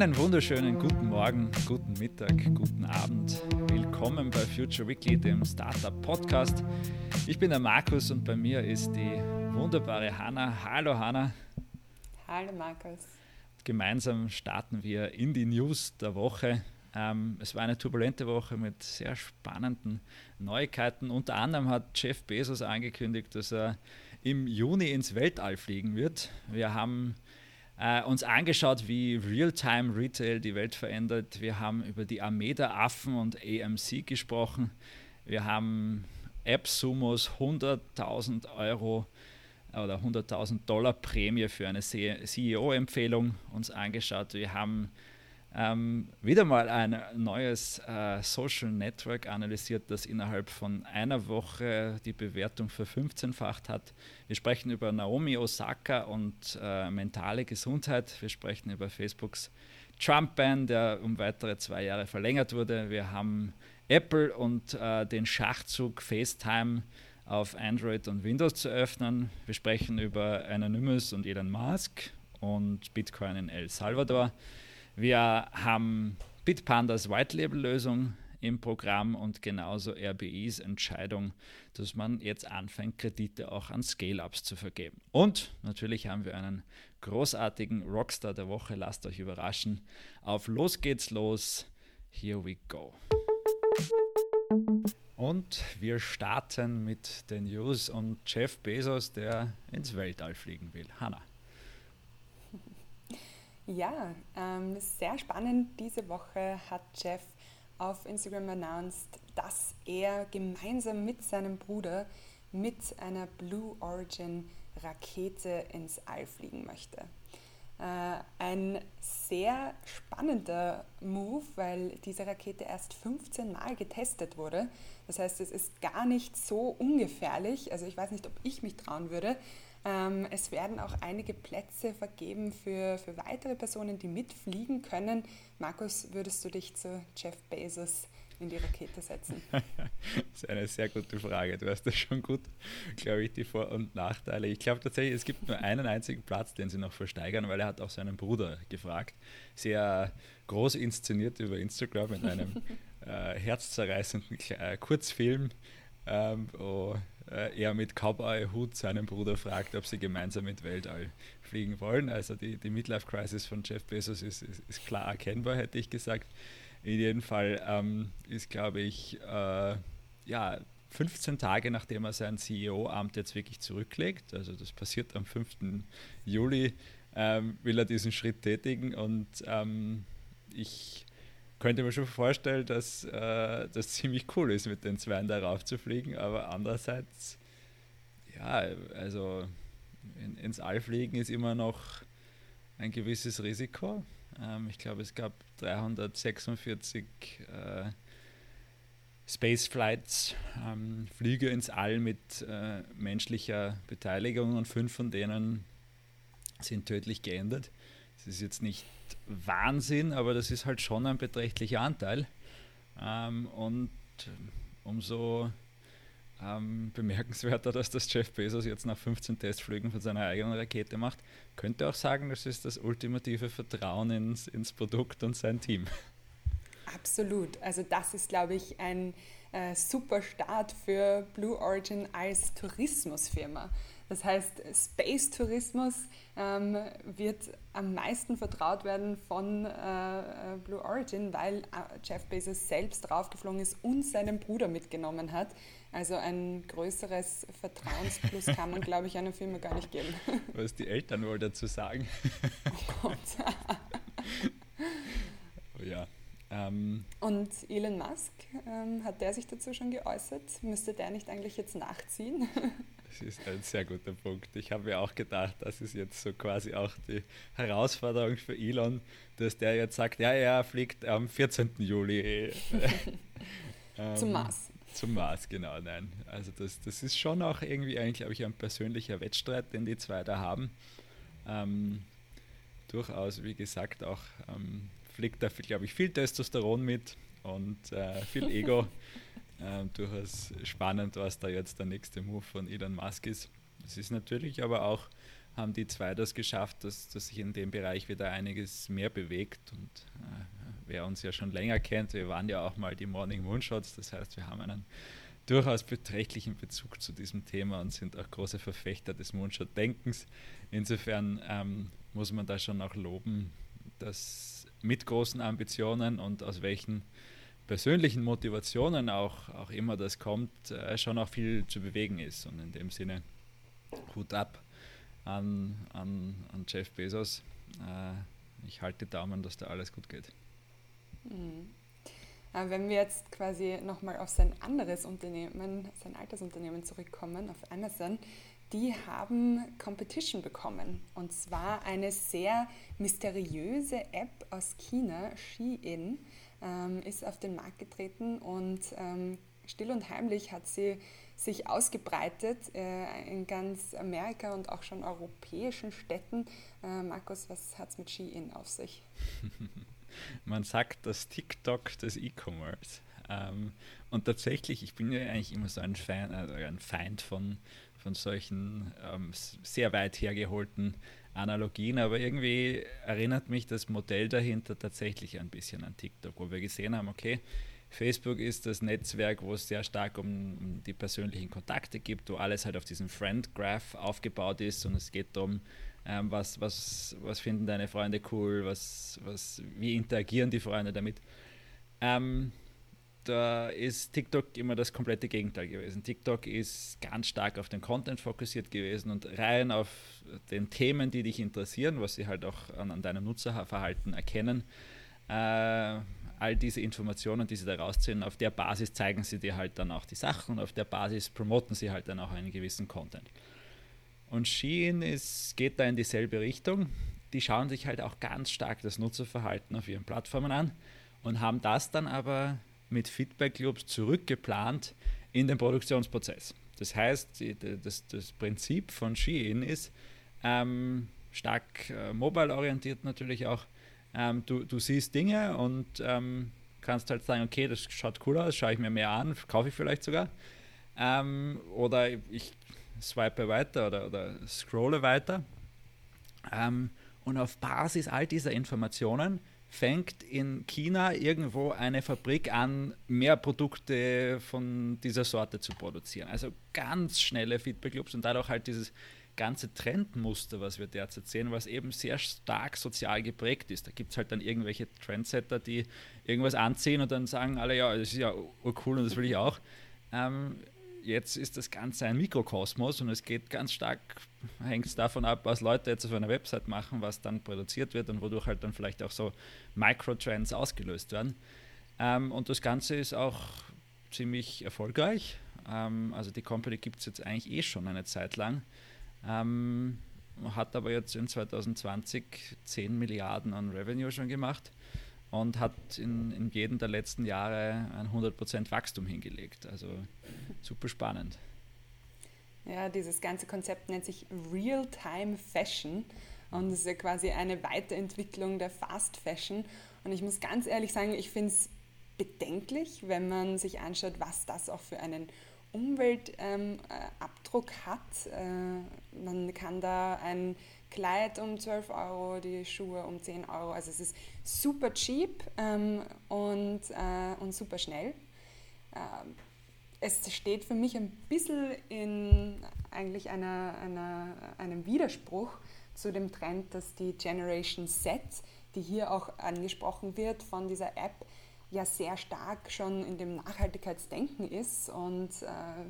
Einen wunderschönen guten Morgen, guten Mittag, guten Abend. Willkommen bei Future Weekly, dem Startup Podcast. Ich bin der Markus und bei mir ist die wunderbare Hanna. Hallo Hanna. Hallo Markus. Gemeinsam starten wir in die News der Woche. Ähm, es war eine turbulente Woche mit sehr spannenden Neuigkeiten. Unter anderem hat Jeff Bezos angekündigt, dass er im Juni ins Weltall fliegen wird. Wir haben äh, uns angeschaut, wie Real-Time Retail die Welt verändert. Wir haben über die Armee der Affen und AMC gesprochen. Wir haben AppSumos 100.000 Euro oder 100.000 Dollar Prämie für eine CEO-Empfehlung uns angeschaut. Wir haben ähm, wieder mal ein neues äh, Social Network analysiert, das innerhalb von einer Woche die Bewertung verfünfzehnfacht hat. Wir sprechen über Naomi Osaka und äh, mentale Gesundheit. Wir sprechen über Facebooks Trump-Ban, der um weitere zwei Jahre verlängert wurde. Wir haben Apple und äh, den Schachzug FaceTime auf Android und Windows zu öffnen. Wir sprechen über Anonymous und Elon Musk und Bitcoin in El Salvador. Wir haben Bitpandas White-Label-Lösung im Programm und genauso RBIs Entscheidung, dass man jetzt anfängt, Kredite auch an Scale-Ups zu vergeben. Und natürlich haben wir einen großartigen Rockstar der Woche. Lasst euch überraschen. Auf Los geht's los. Here we go. Und wir starten mit den News und Jeff Bezos, der ins Weltall fliegen will. Hanna. Ja, ähm, sehr spannend. Diese Woche hat Jeff auf Instagram announced, dass er gemeinsam mit seinem Bruder mit einer Blue Origin Rakete ins All fliegen möchte. Äh, ein sehr spannender Move, weil diese Rakete erst 15 Mal getestet wurde. Das heißt, es ist gar nicht so ungefährlich. Also ich weiß nicht, ob ich mich trauen würde, es werden auch einige Plätze vergeben für, für weitere Personen, die mitfliegen können. Markus, würdest du dich zu Jeff Bezos in die Rakete setzen? das ist eine sehr gute Frage. Du hast da schon gut, glaube ich, die Vor- und Nachteile. Ich glaube tatsächlich, es gibt nur einen einzigen Platz, den sie noch versteigern, weil er hat auch seinen Bruder gefragt. Sehr groß inszeniert über Instagram in einem äh, herzzerreißenden äh, Kurzfilm. Ähm, wo äh, er mit Cowboy-Hut seinen Bruder fragt, ob sie gemeinsam mit Weltall fliegen wollen. Also die, die Midlife-Crisis von Jeff Bezos ist, ist, ist, klar erkennbar, hätte ich gesagt. In jedem Fall ähm, ist, glaube ich, äh, ja, 15 Tage nachdem er sein CEO-Amt jetzt wirklich zurücklegt, also das passiert am 5. Juli, ähm, will er diesen Schritt tätigen und ähm, ich könnte mir schon vorstellen, dass äh, das ziemlich cool ist, mit den Zweien darauf zu fliegen, aber andererseits, ja, also in, ins All fliegen ist immer noch ein gewisses Risiko. Ähm, ich glaube, es gab 346 äh, Spaceflights, ähm, Flüge ins All mit äh, menschlicher Beteiligung und fünf von denen sind tödlich geendet. Es ist jetzt nicht Wahnsinn, aber das ist halt schon ein beträchtlicher Anteil. Ähm, und umso ähm, bemerkenswerter, dass das Jeff Bezos jetzt nach 15 Testflügen von seiner eigenen Rakete macht. Könnte auch sagen, das ist das ultimative Vertrauen ins, ins Produkt und sein Team. Absolut. Also das ist, glaube ich, ein äh, super Start für Blue Origin als Tourismusfirma. Das heißt, Space Tourismus ähm, wird am meisten vertraut werden von äh, Blue Origin, weil äh, Jeff Bezos selbst draufgeflogen ist und seinen Bruder mitgenommen hat. Also ein größeres Vertrauensplus kann man, glaube ich, einer Firma gar nicht geben. Was die Eltern wohl dazu sagen. Oh Gott. oh ja. Ähm, und Elon Musk, ähm, hat der sich dazu schon geäußert? Müsste der nicht eigentlich jetzt nachziehen? Das ist ein sehr guter Punkt. Ich habe mir auch gedacht, das ist jetzt so quasi auch die Herausforderung für Elon, dass der jetzt sagt, ja, er fliegt am 14. Juli. ähm, zum Mars. Zum Mars, genau, nein. Also das, das ist schon auch irgendwie eigentlich, glaube ich, ein persönlicher Wettstreit, den die zwei da haben. Ähm, durchaus, wie gesagt, auch ähm, fliegt da, glaube ich, viel Testosteron mit und äh, viel Ego. äh, durchaus spannend, was da jetzt der nächste Move von Elon Musk ist. Es ist natürlich aber auch haben die zwei das geschafft, dass, dass sich in dem Bereich wieder einiges mehr bewegt. Und äh, wer uns ja schon länger kennt, wir waren ja auch mal die Morning Moonshots, das heißt, wir haben einen durchaus beträchtlichen Bezug zu diesem Thema und sind auch große Verfechter des Moonshot-Denkens. Insofern ähm, muss man da schon auch loben, dass mit großen Ambitionen und aus welchen persönlichen Motivationen auch, auch immer das kommt, äh, schon auch viel zu bewegen ist. Und in dem Sinne Hut ab an, an, an Jeff Bezos. Äh, ich halte Daumen, dass da alles gut geht. Mhm. Wenn wir jetzt quasi nochmal auf sein anderes Unternehmen, sein altes Unternehmen zurückkommen, auf Amazon, die haben Competition bekommen. Und zwar eine sehr mysteriöse App aus China, Shein, ähm, ist auf den Markt getreten und ähm, still und heimlich hat sie sich ausgebreitet äh, in ganz Amerika und auch schon europäischen Städten. Äh, Markus, was hat es mit Shein auf sich? Man sagt das TikTok des E-Commerce. Ähm, und tatsächlich, ich bin ja eigentlich immer so ein, Fan, also ein Feind von, von solchen ähm, sehr weit hergeholten Analogien, aber irgendwie erinnert mich das Modell dahinter tatsächlich ein bisschen an TikTok, wo wir gesehen haben, okay, Facebook ist das Netzwerk, wo es sehr stark um, die persönlichen Kontakte gibt, wo alles halt auf diesem Friend Graph aufgebaut ist und es geht darum, ähm, was, was, was finden deine Freunde cool, was, was, wie interagieren die Freunde damit. Ähm, da ist TikTok immer das komplette Gegenteil gewesen. TikTok ist ganz stark auf den Content fokussiert gewesen und rein auf den Themen, die dich interessieren, was sie halt auch an, an deinem Nutzerverhalten erkennen. Äh, all diese Informationen, die sie da rausziehen, auf der Basis zeigen sie dir halt dann auch die Sachen und auf der Basis promoten sie halt dann auch einen gewissen Content. Und Shein ist, geht da in dieselbe Richtung. Die schauen sich halt auch ganz stark das Nutzerverhalten auf ihren Plattformen an und haben das dann aber mit Feedback Loops zurückgeplant in den Produktionsprozess. Das heißt, das, das Prinzip von Shein ist ähm, stark äh, mobile-orientiert natürlich auch. Ähm, du, du siehst Dinge und ähm, kannst halt sagen, okay, das schaut cool aus, schaue ich mir mehr an, kaufe ich vielleicht sogar. Ähm, oder ich swipe weiter oder, oder scrolle weiter. Ähm, und auf Basis all dieser Informationen fängt in China irgendwo eine Fabrik an, mehr Produkte von dieser Sorte zu produzieren. Also ganz schnelle Feedback-Loops und dadurch halt dieses ganze Trendmuster, was wir derzeit sehen, was eben sehr stark sozial geprägt ist. Da gibt es halt dann irgendwelche Trendsetter, die irgendwas anziehen und dann sagen alle, ja, das ist ja cool und das will ich auch. Ähm, jetzt ist das Ganze ein Mikrokosmos und es geht ganz stark, hängt es davon ab, was Leute jetzt auf einer Website machen, was dann produziert wird und wodurch halt dann vielleicht auch so Microtrends ausgelöst werden. Ähm, und das Ganze ist auch ziemlich erfolgreich. Ähm, also die Company gibt es jetzt eigentlich eh schon eine Zeit lang. Ähm, hat aber jetzt in 2020 10 Milliarden an Revenue schon gemacht und hat in, in jedem der letzten Jahre ein 100% Wachstum hingelegt. Also super spannend. Ja, dieses ganze Konzept nennt sich Real-Time Fashion und ist ja quasi eine Weiterentwicklung der Fast Fashion. Und ich muss ganz ehrlich sagen, ich finde es bedenklich, wenn man sich anschaut, was das auch für einen Umweltabdruck ähm, hat. Äh, man kann da ein Kleid um 12 Euro, die Schuhe um 10 Euro. Also es ist super cheap ähm, und, äh, und super schnell. Ähm, es steht für mich ein bisschen in eigentlich einer, einer, einem Widerspruch zu dem Trend, dass die Generation Z, die hier auch angesprochen wird von dieser App, ja sehr stark schon in dem Nachhaltigkeitsdenken ist und äh,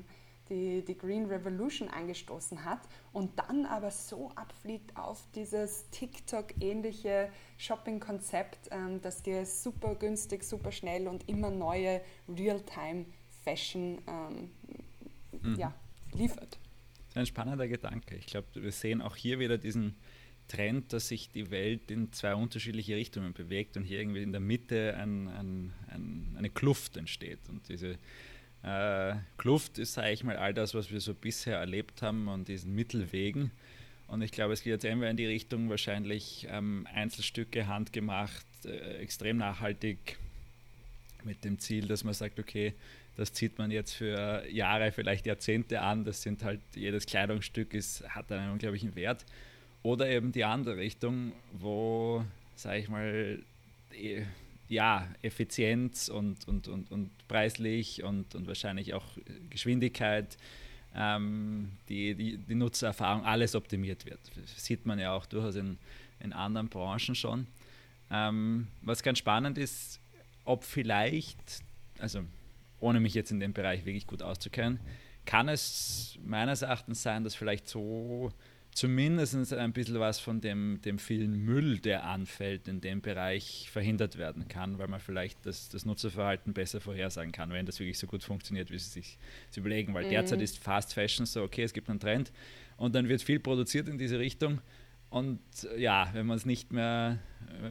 die, die Green Revolution angestoßen hat und dann aber so abfliegt auf dieses TikTok-ähnliche Shopping-Konzept, ähm, das dir super günstig, super schnell und immer neue Real-Time-Fashion ähm, mhm. ja, liefert. Das ist ein spannender Gedanke. Ich glaube, wir sehen auch hier wieder diesen Trend, dass sich die Welt in zwei unterschiedliche Richtungen bewegt und hier irgendwie in der Mitte ein, ein, ein, eine Kluft entsteht. Und diese äh, Kluft ist, sage ich mal, all das, was wir so bisher erlebt haben und diesen Mittelwegen. Und ich glaube, es geht jetzt entweder in die Richtung wahrscheinlich ähm, Einzelstücke handgemacht, äh, extrem nachhaltig, mit dem Ziel, dass man sagt, okay, das zieht man jetzt für Jahre, vielleicht Jahrzehnte an. Das sind halt, jedes Kleidungsstück ist, hat einen unglaublichen Wert. oder eben die andere Richtung, wo, sage ich mal, ja, Effizienz und, und, und, und preislich und, und wahrscheinlich auch Geschwindigkeit, ähm, die, die, die Nutzererfahrung, alles optimiert wird. Das sieht man ja auch durchaus in, in anderen Branchen schon. Ähm, was ganz spannend ist, ob vielleicht, also ohne mich jetzt in dem Bereich wirklich gut auszukennen, kann es meines Erachtens sein, dass vielleicht so zumindest ein bisschen was von dem, dem vielen Müll, der anfällt, in dem Bereich verhindert werden kann, weil man vielleicht das, das Nutzerverhalten besser vorhersagen kann, wenn das wirklich so gut funktioniert, wie sie sich überlegen. Weil mhm. derzeit ist Fast Fashion so, okay, es gibt einen Trend und dann wird viel produziert in diese Richtung. Und ja, wenn man es nicht mehr,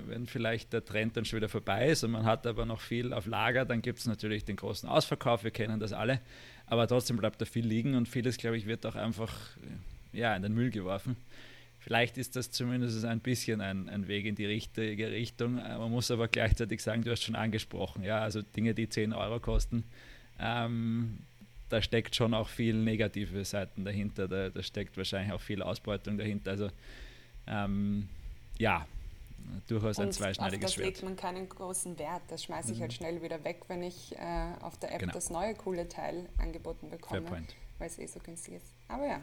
wenn vielleicht der Trend dann schon wieder vorbei ist und man hat aber noch viel auf Lager, dann gibt es natürlich den großen Ausverkauf, wir kennen das alle, aber trotzdem bleibt da viel liegen und vieles, glaube ich, wird auch einfach ja, in den Müll geworfen. Vielleicht ist das zumindest ein bisschen ein, ein Weg in die richtige Richtung. Äh, man muss aber gleichzeitig sagen, du hast schon angesprochen, ja, also Dinge, die 10 Euro kosten, ähm, da steckt schon auch viel negative Seiten dahinter, da, da steckt wahrscheinlich auch viel Ausbeutung dahinter. Also ähm, ja, durchaus ein zweischneidiges Schwert. Da legt man keinen großen Wert. Das schmeiße ich halt mhm. halt schnell wieder weg, wenn ich äh, auf der App genau. das neue coole Teil angeboten bekomme. Fair point weil es eh so günstig ist. Aber ja,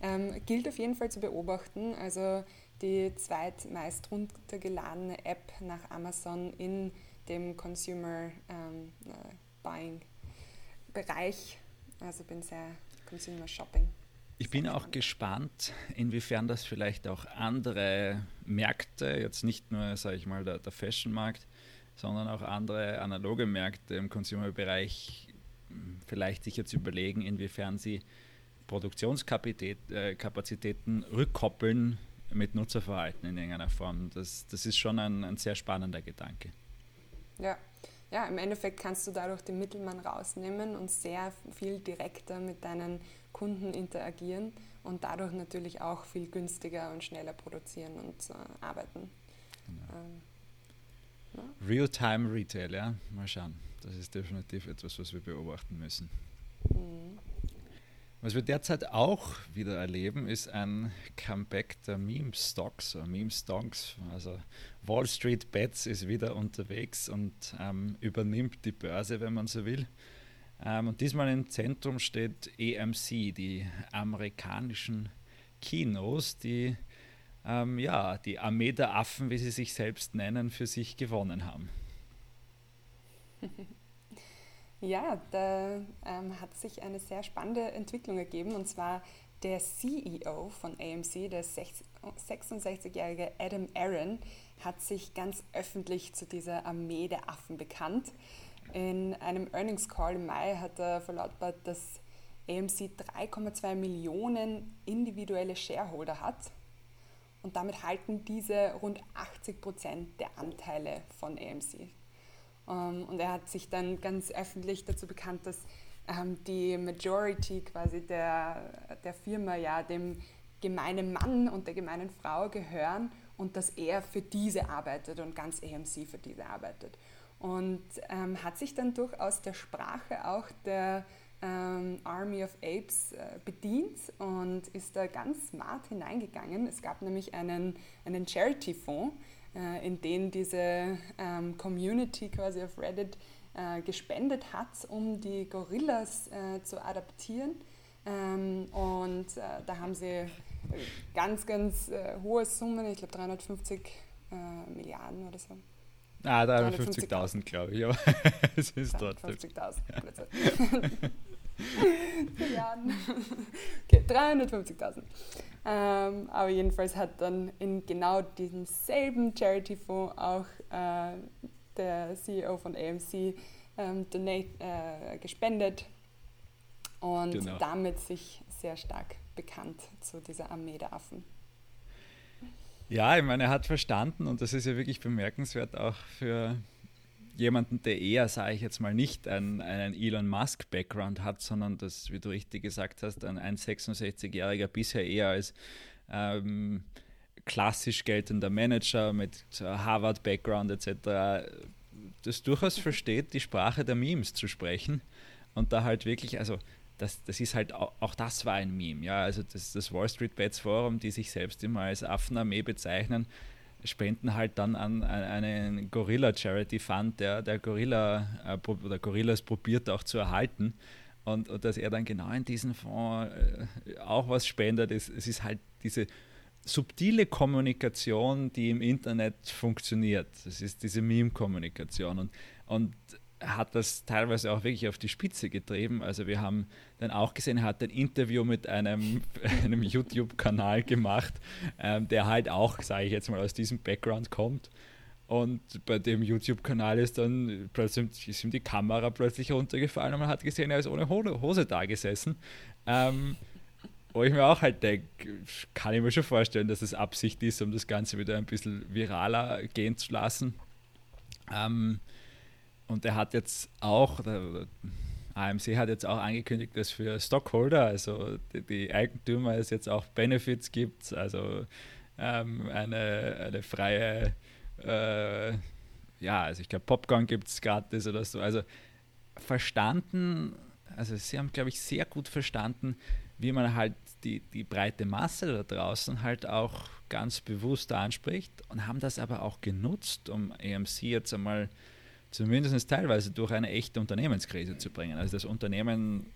ähm, gilt auf jeden Fall zu beobachten. Also die zweitmeist runtergeladene App nach Amazon in dem Consumer ähm, äh, Buying Bereich. Also bin sehr Consumer Shopping. Ich bin auch gespannt, inwiefern das vielleicht auch andere Märkte, jetzt nicht nur, sage ich mal, der, der Fashion-Markt, sondern auch andere analoge Märkte im Consumer-Bereich vielleicht sich jetzt überlegen, inwiefern sie Produktionskapazitäten äh, rückkoppeln mit Nutzerverhalten in irgendeiner Form. Das, das ist schon ein, ein sehr spannender Gedanke. Ja. ja, im Endeffekt kannst du dadurch den Mittelmann rausnehmen und sehr viel direkter mit deinen Kunden interagieren und dadurch natürlich auch viel günstiger und schneller produzieren und äh, arbeiten. Genau. Ähm, ja. Real-Time Retail, ja, mal schauen. Das ist definitiv etwas, was wir beobachten müssen. Mhm. Was wir derzeit auch wieder erleben, ist ein Comeback der Meme-Stocks, Meme-Stocks. Also Wall Street Bets ist wieder unterwegs und ähm, übernimmt die Börse, wenn man so will. Ähm, und diesmal im Zentrum steht EMC, die amerikanischen Kinos, die ähm, ja, die Armee der Affen, wie sie sich selbst nennen, für sich gewonnen haben. Ja, da ähm, hat sich eine sehr spannende Entwicklung ergeben und zwar der CEO von AMC, der 66-jährige Adam Aaron, hat sich ganz öffentlich zu dieser Armee der Affen bekannt. In einem Earnings Call im Mai hat er verlautbart, dass AMC 3,2 Millionen individuelle Shareholder hat und damit halten diese rund 80 Prozent der Anteile von AMC. Ähm, und er hat sich dann ganz öffentlich dazu bekannt, dass ähm, die Majority quasi der, der Firma ja dem gemeinen Mann und der gemeinen Frau gehören und dass er für diese arbeitet und ganz AMC für diese arbeitet. Und ähm, hat sich dann durchaus der Sprache auch der ähm, Army of Apes äh, bedient und ist da ganz smart hineingegangen. Es gab nämlich einen, einen Charity-Fonds, äh, in den diese ähm, Community quasi auf Reddit äh, gespendet hat, um die Gorillas äh, zu adaptieren. Ähm, und äh, da haben sie äh, ganz, ganz äh, hohe Summen, ich glaube 350 Milliarden oder so. Ah, 350.000 glaube ich, aber es ist trotzdem. 350.000, Okay, 350.000. Ähm, aber jedenfalls hat dann in genau diesem selben Charity-Fonds auch äh, der CEO von AMC ähm, donate, äh, gespendet und genau. damit sich sehr stark bekannt zu dieser Armee der Affen. Ja, ich meine, er hat verstanden und das ist ja wirklich bemerkenswert auch für jemanden, der eher, sage ich jetzt mal, nicht einen, einen Elon Musk-Background hat, sondern das, wie du richtig gesagt hast, ein, ein 66-Jähriger bisher eher als ähm, klassisch geltender Manager mit Harvard-Background etc., das durchaus versteht, die Sprache der Memes zu sprechen und da halt wirklich, also das, das ist halt auch, auch, das war ein Meme. Ja, also das, das Wall Street Bets Forum, die sich selbst immer als Affenarmee bezeichnen, spenden halt dann an, an einen Gorilla Charity Fund, der, der Gorilla äh, oder Gorillas probiert auch zu erhalten. Und, und, dass er dann genau in diesen Fonds äh, auch was spendet. Es, es ist halt diese subtile Kommunikation, die im Internet funktioniert. Das ist diese Meme-Kommunikation. Und, und hat das teilweise auch wirklich auf die Spitze getrieben. Also wir haben dann auch gesehen, er hat ein Interview mit einem, einem YouTube-Kanal gemacht, ähm, der halt auch, sage ich jetzt mal, aus diesem Background kommt. Und bei dem YouTube-Kanal ist dann plötzlich ist ihm die Kamera plötzlich runtergefallen und man hat gesehen, er ist ohne Hose da gesessen. Ähm, wo ich mir auch halt denke, kann ich mir schon vorstellen, dass es Absicht ist, um das Ganze wieder ein bisschen viraler gehen zu lassen. Ähm, und er hat jetzt auch, AMC hat jetzt auch angekündigt, dass für Stockholder, also die, die Eigentümer, es jetzt auch Benefits gibt, also ähm, eine, eine freie, äh, ja, also ich glaube Popcorn gibt es gratis oder so. Also verstanden, also sie haben, glaube ich, sehr gut verstanden, wie man halt die, die breite Masse da draußen halt auch ganz bewusst anspricht und haben das aber auch genutzt, um AMC jetzt einmal zumindest teilweise durch eine echte Unternehmenskrise zu bringen. Also das Unternehmen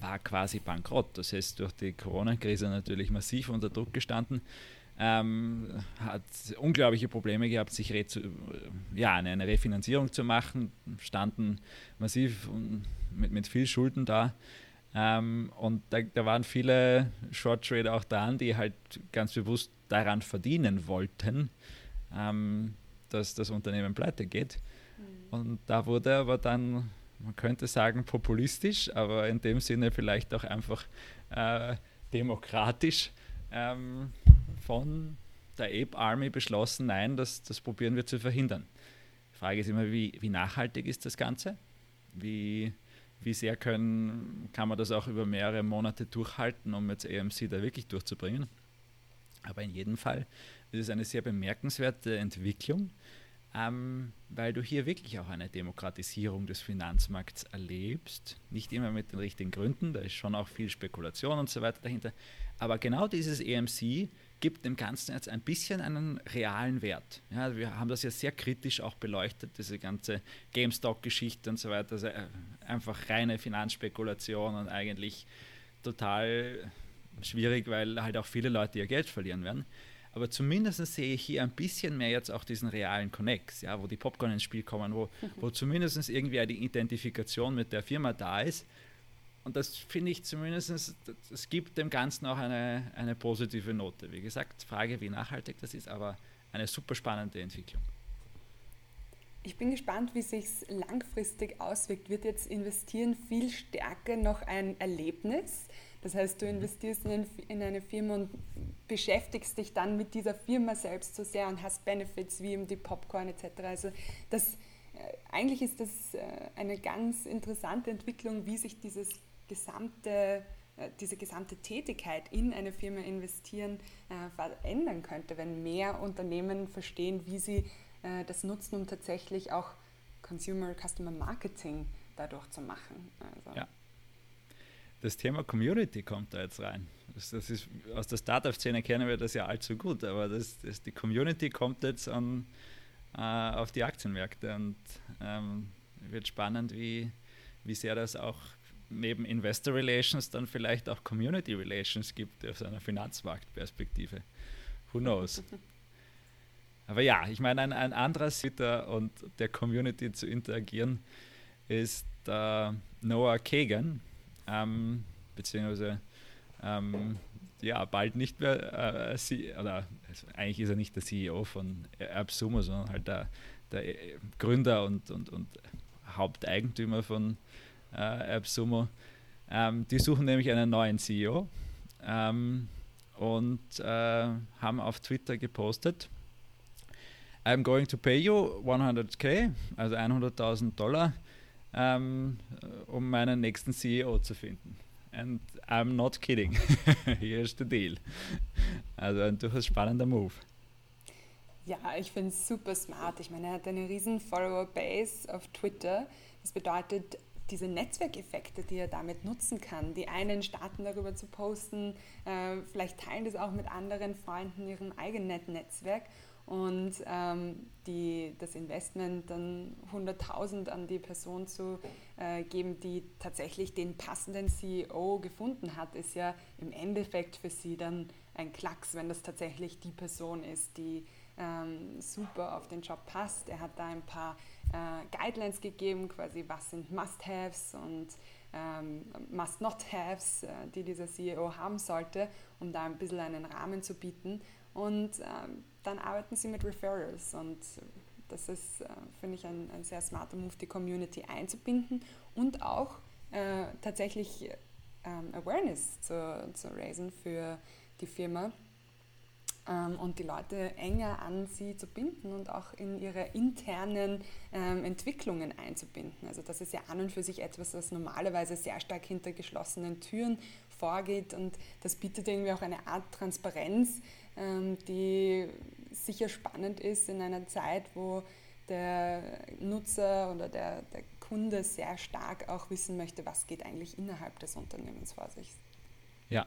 war quasi bankrott. Das heißt, durch die Corona-Krise natürlich massiv unter Druck gestanden. Ähm, hat unglaubliche Probleme gehabt, sich zu, ja, eine, Refinanzierung zu machen, standen massiv mit, mit viel Schulden da. Ähm, und da, da, waren viele Short Trader auch dran, die halt ganz bewusst daran verdienen wollten, ähm, dass das Unternehmen pleite geht. Und da wurde aber dann, man könnte sagen, populistisch, aber in dem Sinne vielleicht auch einfach äh, demokratisch ähm, von der Ape Army beschlossen, nein, das, das probieren wir zu verhindern. Die Frage ist immer, wie, wie nachhaltig ist das Ganze? Wie, wie sehr können, kann man das auch über mehrere Monate durchhalten, um jetzt AMC da wirklich durchzubringen? Aber in jedem Fall ist es eine sehr bemerkenswerte Entwicklung, ähm, weil du hier wirklich auch eine Demokratisierung des Finanzmarkts erlebst. Nicht immer mit den richtigen Gründen, da ist schon auch viel Spekulation und so weiter dahinter. Aber genau dieses EMC gibt dem Ganzen jetzt ein bisschen einen realen Wert. Ja, wir haben das ja sehr kritisch auch beleuchtet, diese ganze GameStop-Geschichte und so weiter. Also äh, einfach reine Finanzspekulation und eigentlich total schwierig, weil halt auch viele Leute ihr Geld verlieren werden. Aber zumindest sehe ich hier ein bisschen mehr jetzt auch diesen realen Connects, ja, wo die Popcorn ins Spiel kommen, wo, wo zumindest irgendwie eine Identifikation mit der Firma da ist. Und das finde ich zumindest, es gibt dem Ganzen auch eine, eine positive Note. Wie gesagt, Frage, wie nachhaltig das ist, aber eine super spannende Entwicklung. Ich bin gespannt, wie sich langfristig auswirkt. Wird jetzt investieren viel stärker noch ein Erlebnis? Das heißt, du investierst in, in, eine Firma und beschäftigst dich dann mit dieser Firma selbst so sehr und hast Benefits wie eben die Popcorn etc. Also das, äh, eigentlich ist das äh, eine ganz interessante Entwicklung, wie sich dieses gesamte, äh, diese gesamte Tätigkeit in eine Firma investieren verändern könnte, wenn mehr Unternehmen verstehen, wie sie das nutzen, um tatsächlich auch Consumer Customer Marketing dadurch zu machen. Also. Ja das Thema Community kommt da jetzt rein. Das, das ist, aus der Startup-Szene kennen wir das ja allzu gut, aber das, das, die Community kommt jetzt an, äh, auf die Aktienmärkte und ähm, wird spannend, wie, wie sehr das auch neben Investor Relations dann vielleicht auch Community Relations gibt aus einer Finanzmarktperspektive. Who knows? Aber ja, ich meine, ein, ein anderer Sitter und der Community zu interagieren ist äh, Noah Kagan, ähm, beziehungsweise ähm, ja, bald nicht mehr, äh, sie, oder also eigentlich ist er nicht der CEO von AppSumo, sondern halt der, der äh, Gründer und, und, und Haupteigentümer von äh, AppSumo. Ähm, die suchen nämlich einen neuen CEO ähm, und äh, haben auf Twitter gepostet, I'm going to pay you 100k, also 100.000 Dollar ähm, um meinen nächsten CEO zu finden. And I'm not kidding. Here's the deal. Also ein durchaus spannender Move. Ja, ich finde es super smart. Ich meine, er hat eine riesen Follower-Base auf Twitter. Das bedeutet, diese Netzwerkeffekte, die er damit nutzen kann. Die einen starten darüber zu posten, äh, vielleicht teilen das auch mit anderen Freunden in ihrem eigenen Netzwerk und ähm, die, das Investment dann 100.000 an die Person zu äh, geben, die tatsächlich den passenden CEO gefunden hat, ist ja im Endeffekt für sie dann ein Klacks, wenn das tatsächlich die Person ist, die ähm, super auf den Job passt. Er hat da ein paar äh, Guidelines gegeben, quasi was sind Must-Haves und ähm, Must-Not-Haves, äh, die dieser CEO haben sollte, um da ein bisschen einen Rahmen zu bieten. Und ähm, dann arbeiten sie mit Referrals und das ist, äh, finde ich, ein, ein, sehr smarter Move, die Community einzubinden und auch äh, tatsächlich ähm, Awareness zu, zu raisen für die Firma ähm, und die Leute enger an sie zu binden und auch in ihre internen ähm, Entwicklungen einzubinden. Also das ist ja an und für sich etwas, was normalerweise sehr stark hinter geschlossenen Türen vorgeht und das bietet irgendwie auch eine Art Transparenz, die sicher spannend ist in einer Zeit, wo der Nutzer oder der, der Kunde sehr stark auch wissen möchte, was geht eigentlich innerhalb des Unternehmens vor sich. Ja,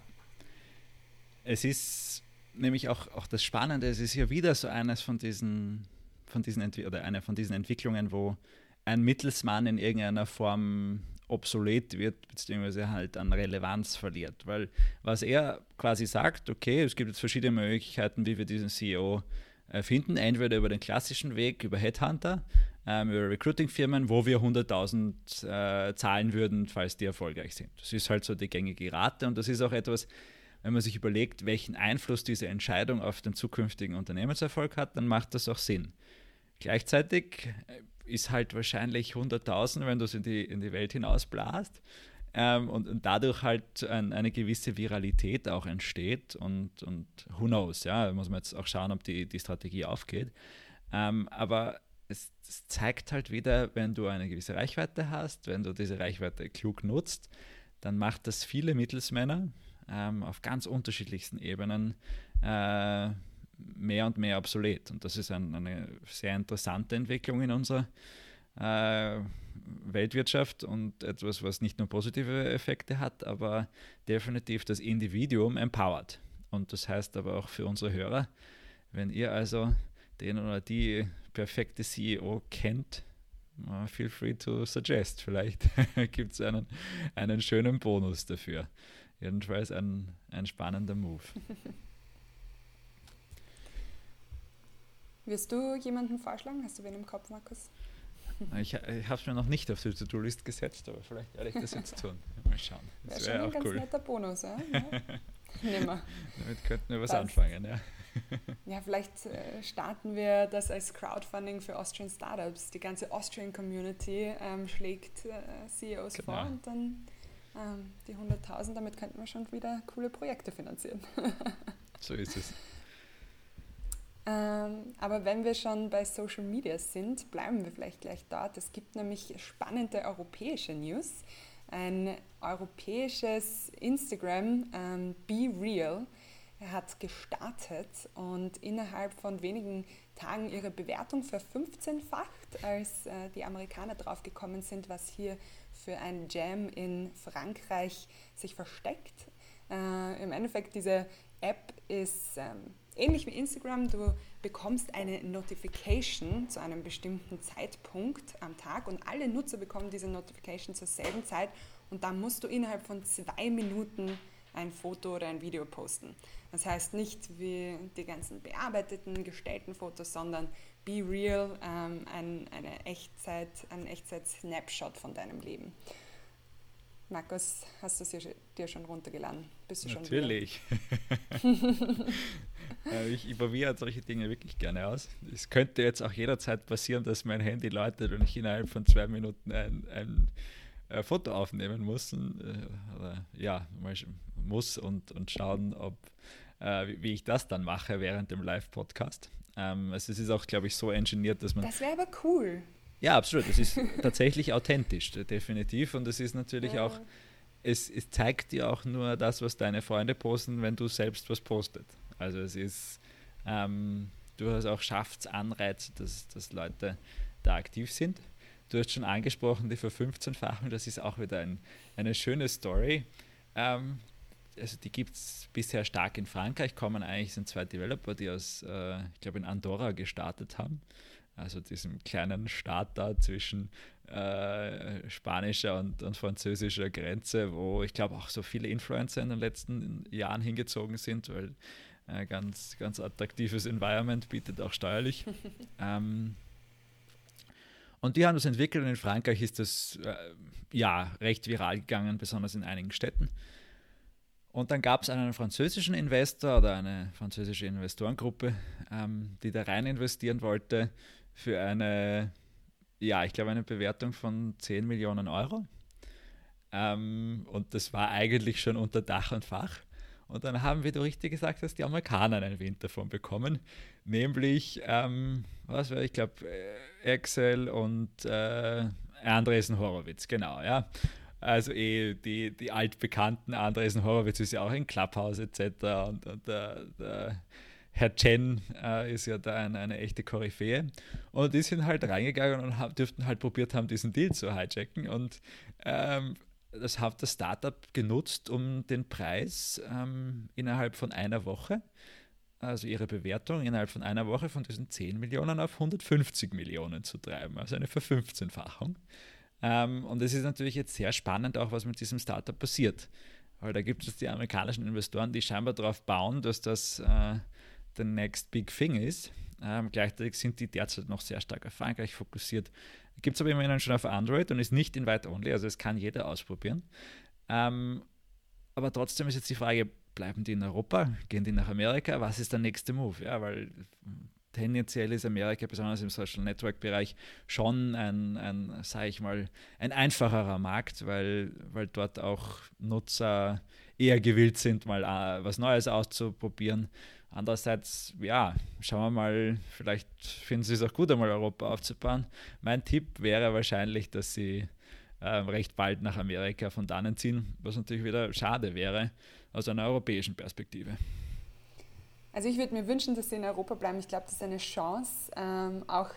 es ist nämlich auch, auch das Spannende, es ist ja wieder so eines von diesen, von diesen oder eine von diesen Entwicklungen, wo ein Mittelsmann in irgendeiner Form obsolet wird, beziehungsweise halt an Relevanz verliert. Weil was er quasi sagt, okay, es gibt jetzt verschiedene Möglichkeiten, wie wir diesen CEO äh, finden. Entweder über den klassischen Weg, über Headhunter, ähm, über Recruiting-Firmen, wo wir 100.000 äh, zahlen würden, falls die erfolgreich sind. Das ist halt so die gängige Rate und das ist auch etwas, wenn man sich überlegt, welchen Einfluss diese Entscheidung auf den zukünftigen Unternehmenserfolg hat, dann macht das auch Sinn. Gleichzeitig äh, ist halt wahrscheinlich 100.000, wenn du es in die, in die Welt hinausblast ähm, und, und, dadurch halt ein, eine gewisse Viralität auch entsteht und, und who knows, ja, muss man jetzt auch schauen, ob die, die Strategie aufgeht. Ähm, aber es, es, zeigt halt wieder, wenn du eine gewisse Reichweite hast, wenn du diese Reichweite klug nutzt, dann macht das viele Mittelsmänner, ähm, auf ganz unterschiedlichsten Ebenen äh, mehr und mehr obsolet. Und das ist ein, eine sehr interessante Entwicklung in unserer äh, Weltwirtschaft und etwas, was nicht nur positive Effekte hat, aber definitiv das Individuum empowert. Und das heißt aber auch für unsere Hörer, wenn ihr also den oder die perfekte CEO kennt, feel free to suggest. Vielleicht gibt es einen, einen schönen Bonus dafür jedenfalls ein, ein spannender Move. Wirst du jemanden vorschlagen? Hast du wen im Kopf, Markus? Ich, ich habe es mir noch nicht auf die To-Do-List gesetzt, aber vielleicht werde ich das jetzt tun. Mal schauen. Das wäre wär schon ein ganz cool. netter Bonus, ja? ja. Nehmen wir. Damit könnten wir was das, anfangen, ja. Ja, vielleicht äh, starten wir das als Crowdfunding für Austrian Startups. Die ganze Austrian Community ähm, schlägt äh, CEOs genau. vor und dann ähm, die 100.000, damit könnten wir schon wieder coole Projekte finanzieren. so ist es. Ähm, aber wenn wir schon bei Social Media sind, bleiben wir vielleicht gleich dort. Es gibt nämlich spannende europäische News. Ein europäisches Instagram, ähm, Be Real, hat gestartet und innerhalb von wenigen Tagen ihre Bewertung verfünfzehnfacht, als äh, die Amerikaner draufgekommen sind, was hier für ein Jam in Frankreich sich versteckt. Äh, Im Endeffekt, diese App ist ähm, ähnlich wie Instagram. Du bekommst eine Notification zu einem bestimmten Zeitpunkt am Tag und alle Nutzer bekommen diese Notification zur selben Zeit und dann musst du innerhalb von zwei Minuten ein Foto oder ein Video posten. Das heißt nicht wie die ganzen bearbeiteten, gestellten Fotos, sondern Be Real, ähm, ein, eine Echtzeit, ein Echtzeit-Snapshot von deinem Leben. Markus, hast du es dir schon runtergeladen? Bist du Natürlich. ich, ich probiere solche Dinge wirklich gerne aus. Es könnte jetzt auch jederzeit passieren, dass mein Handy läutet und ich innerhalb von zwei Minuten ein, ein, ein äh, Foto aufnehmen muss. Äh, oder, ja, muss und, und schauen, ob, äh, wie, wie ich das dann mache während dem Live-Podcast. Ähm, also es ist auch, glaube ich, so engineert, dass man. Das wäre aber cool. Ja, absolut. Es ist tatsächlich authentisch, definitiv. Und es ist natürlich ja. auch, es, es zeigt dir auch nur das, was deine Freunde posten, wenn du selbst was postet. Also es ist ähm, durchaus auch Schaffsanreiz, dass, dass Leute da aktiv sind. du hast schon angesprochen, die Verfünfzehnfachung, das ist auch wieder ein, eine schöne Story. Ähm, also die gibt es bisher stark in Frankreich, kommen eigentlich, sind zwei Developer, die aus, äh, ich glaube, in Andorra gestartet haben. Also diesem kleinen Staat da zwischen äh, spanischer und, und, französischer Grenze, wo ich glaube auch so viele Influencer in den letzten Jahren hingezogen sind, weil äh, ganz, ganz attraktives Environment bietet auch steuerlich. ähm, und die haben das entwickelt und in Frankreich ist das äh, ja recht viral gegangen, besonders in einigen Städten. Und dann gab es einen französischen Investor oder eine französische Investorengruppe, ähm, die da rein investieren wollte für eine, ja, ich glaube, eine Bewertung von 10 Millionen Euro. Ähm, und das war eigentlich schon unter Dach und Fach. Und dann haben, wie du richtig gesagt hast, die Amerikaner einen Wind davon bekommen, nämlich, ähm, was war ich glaube, äh, Excel und äh, Andresen Horowitz, genau, ja. Also eh die, die altbekannten Andresen Horowitz ist ja auch in Clubhouse etc. Und, und der, der, Herr Chen äh, ist ja da eine, eine echte Koryphäe. Und die sind halt reingegangen und haben, dürften halt probiert haben, diesen Deal zu hijacken. Und ähm, das hat das Startup genutzt, um den Preis ähm, innerhalb von einer Woche, also ihre Bewertung innerhalb von einer Woche von diesen 10 Millionen auf 150 Millionen zu treiben, also eine Verfünfzehnfachung. Ähm, und es ist natürlich jetzt sehr spannend, auch was mit diesem Startup passiert. Weil da gibt es die amerikanischen Investoren, die scheinbar darauf bauen, dass das äh, the next big thing ist. Ähm, gleichzeitig sind die derzeit noch sehr stark auf Frankreich fokussiert. Gibt es aber immerhin schon auf Android und ist nicht in White Only, also es kann jeder ausprobieren. Ähm, aber trotzdem ist jetzt die Frage, bleiben die in Europa, gehen die nach Amerika, was ist der nächste Move? Ja, weil tendenziell ist Amerika, besonders im Social Network Bereich, schon ein, ein sage ich mal, ein einfacherer Markt, weil, weil dort auch Nutzer eher gewillt sind, mal uh, was Neues auszuprobieren. Andererseits, ja, schauen wir mal, vielleicht finden sie es auch gut, einmal Europa aufzubauen. Mein Tipp wäre wahrscheinlich, dass sie äh, recht bald nach Amerika von dannen ziehen, was natürlich wieder schade wäre aus einer europäischen Perspektive. Also ich würde mir wünschen, dass sie in Europa bleiben. Ich glaube, das ist eine Chance. Ähm, auch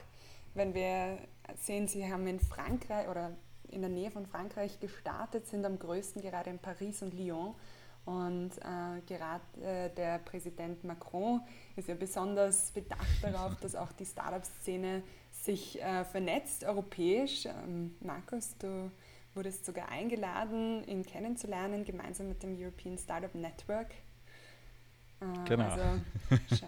wenn wir sehen, sie haben in Frankreich oder in der Nähe von Frankreich gestartet, sind am größten gerade in Paris und Lyon. Und äh, gerade äh, der Präsident Macron ist ja besonders bedacht darauf, dass auch die Startup-Szene sich äh, vernetzt, europäisch. Ähm, Markus, du wurdest sogar eingeladen, ihn kennenzulernen, gemeinsam mit dem European Startup Network. Äh, genau. Also, schau.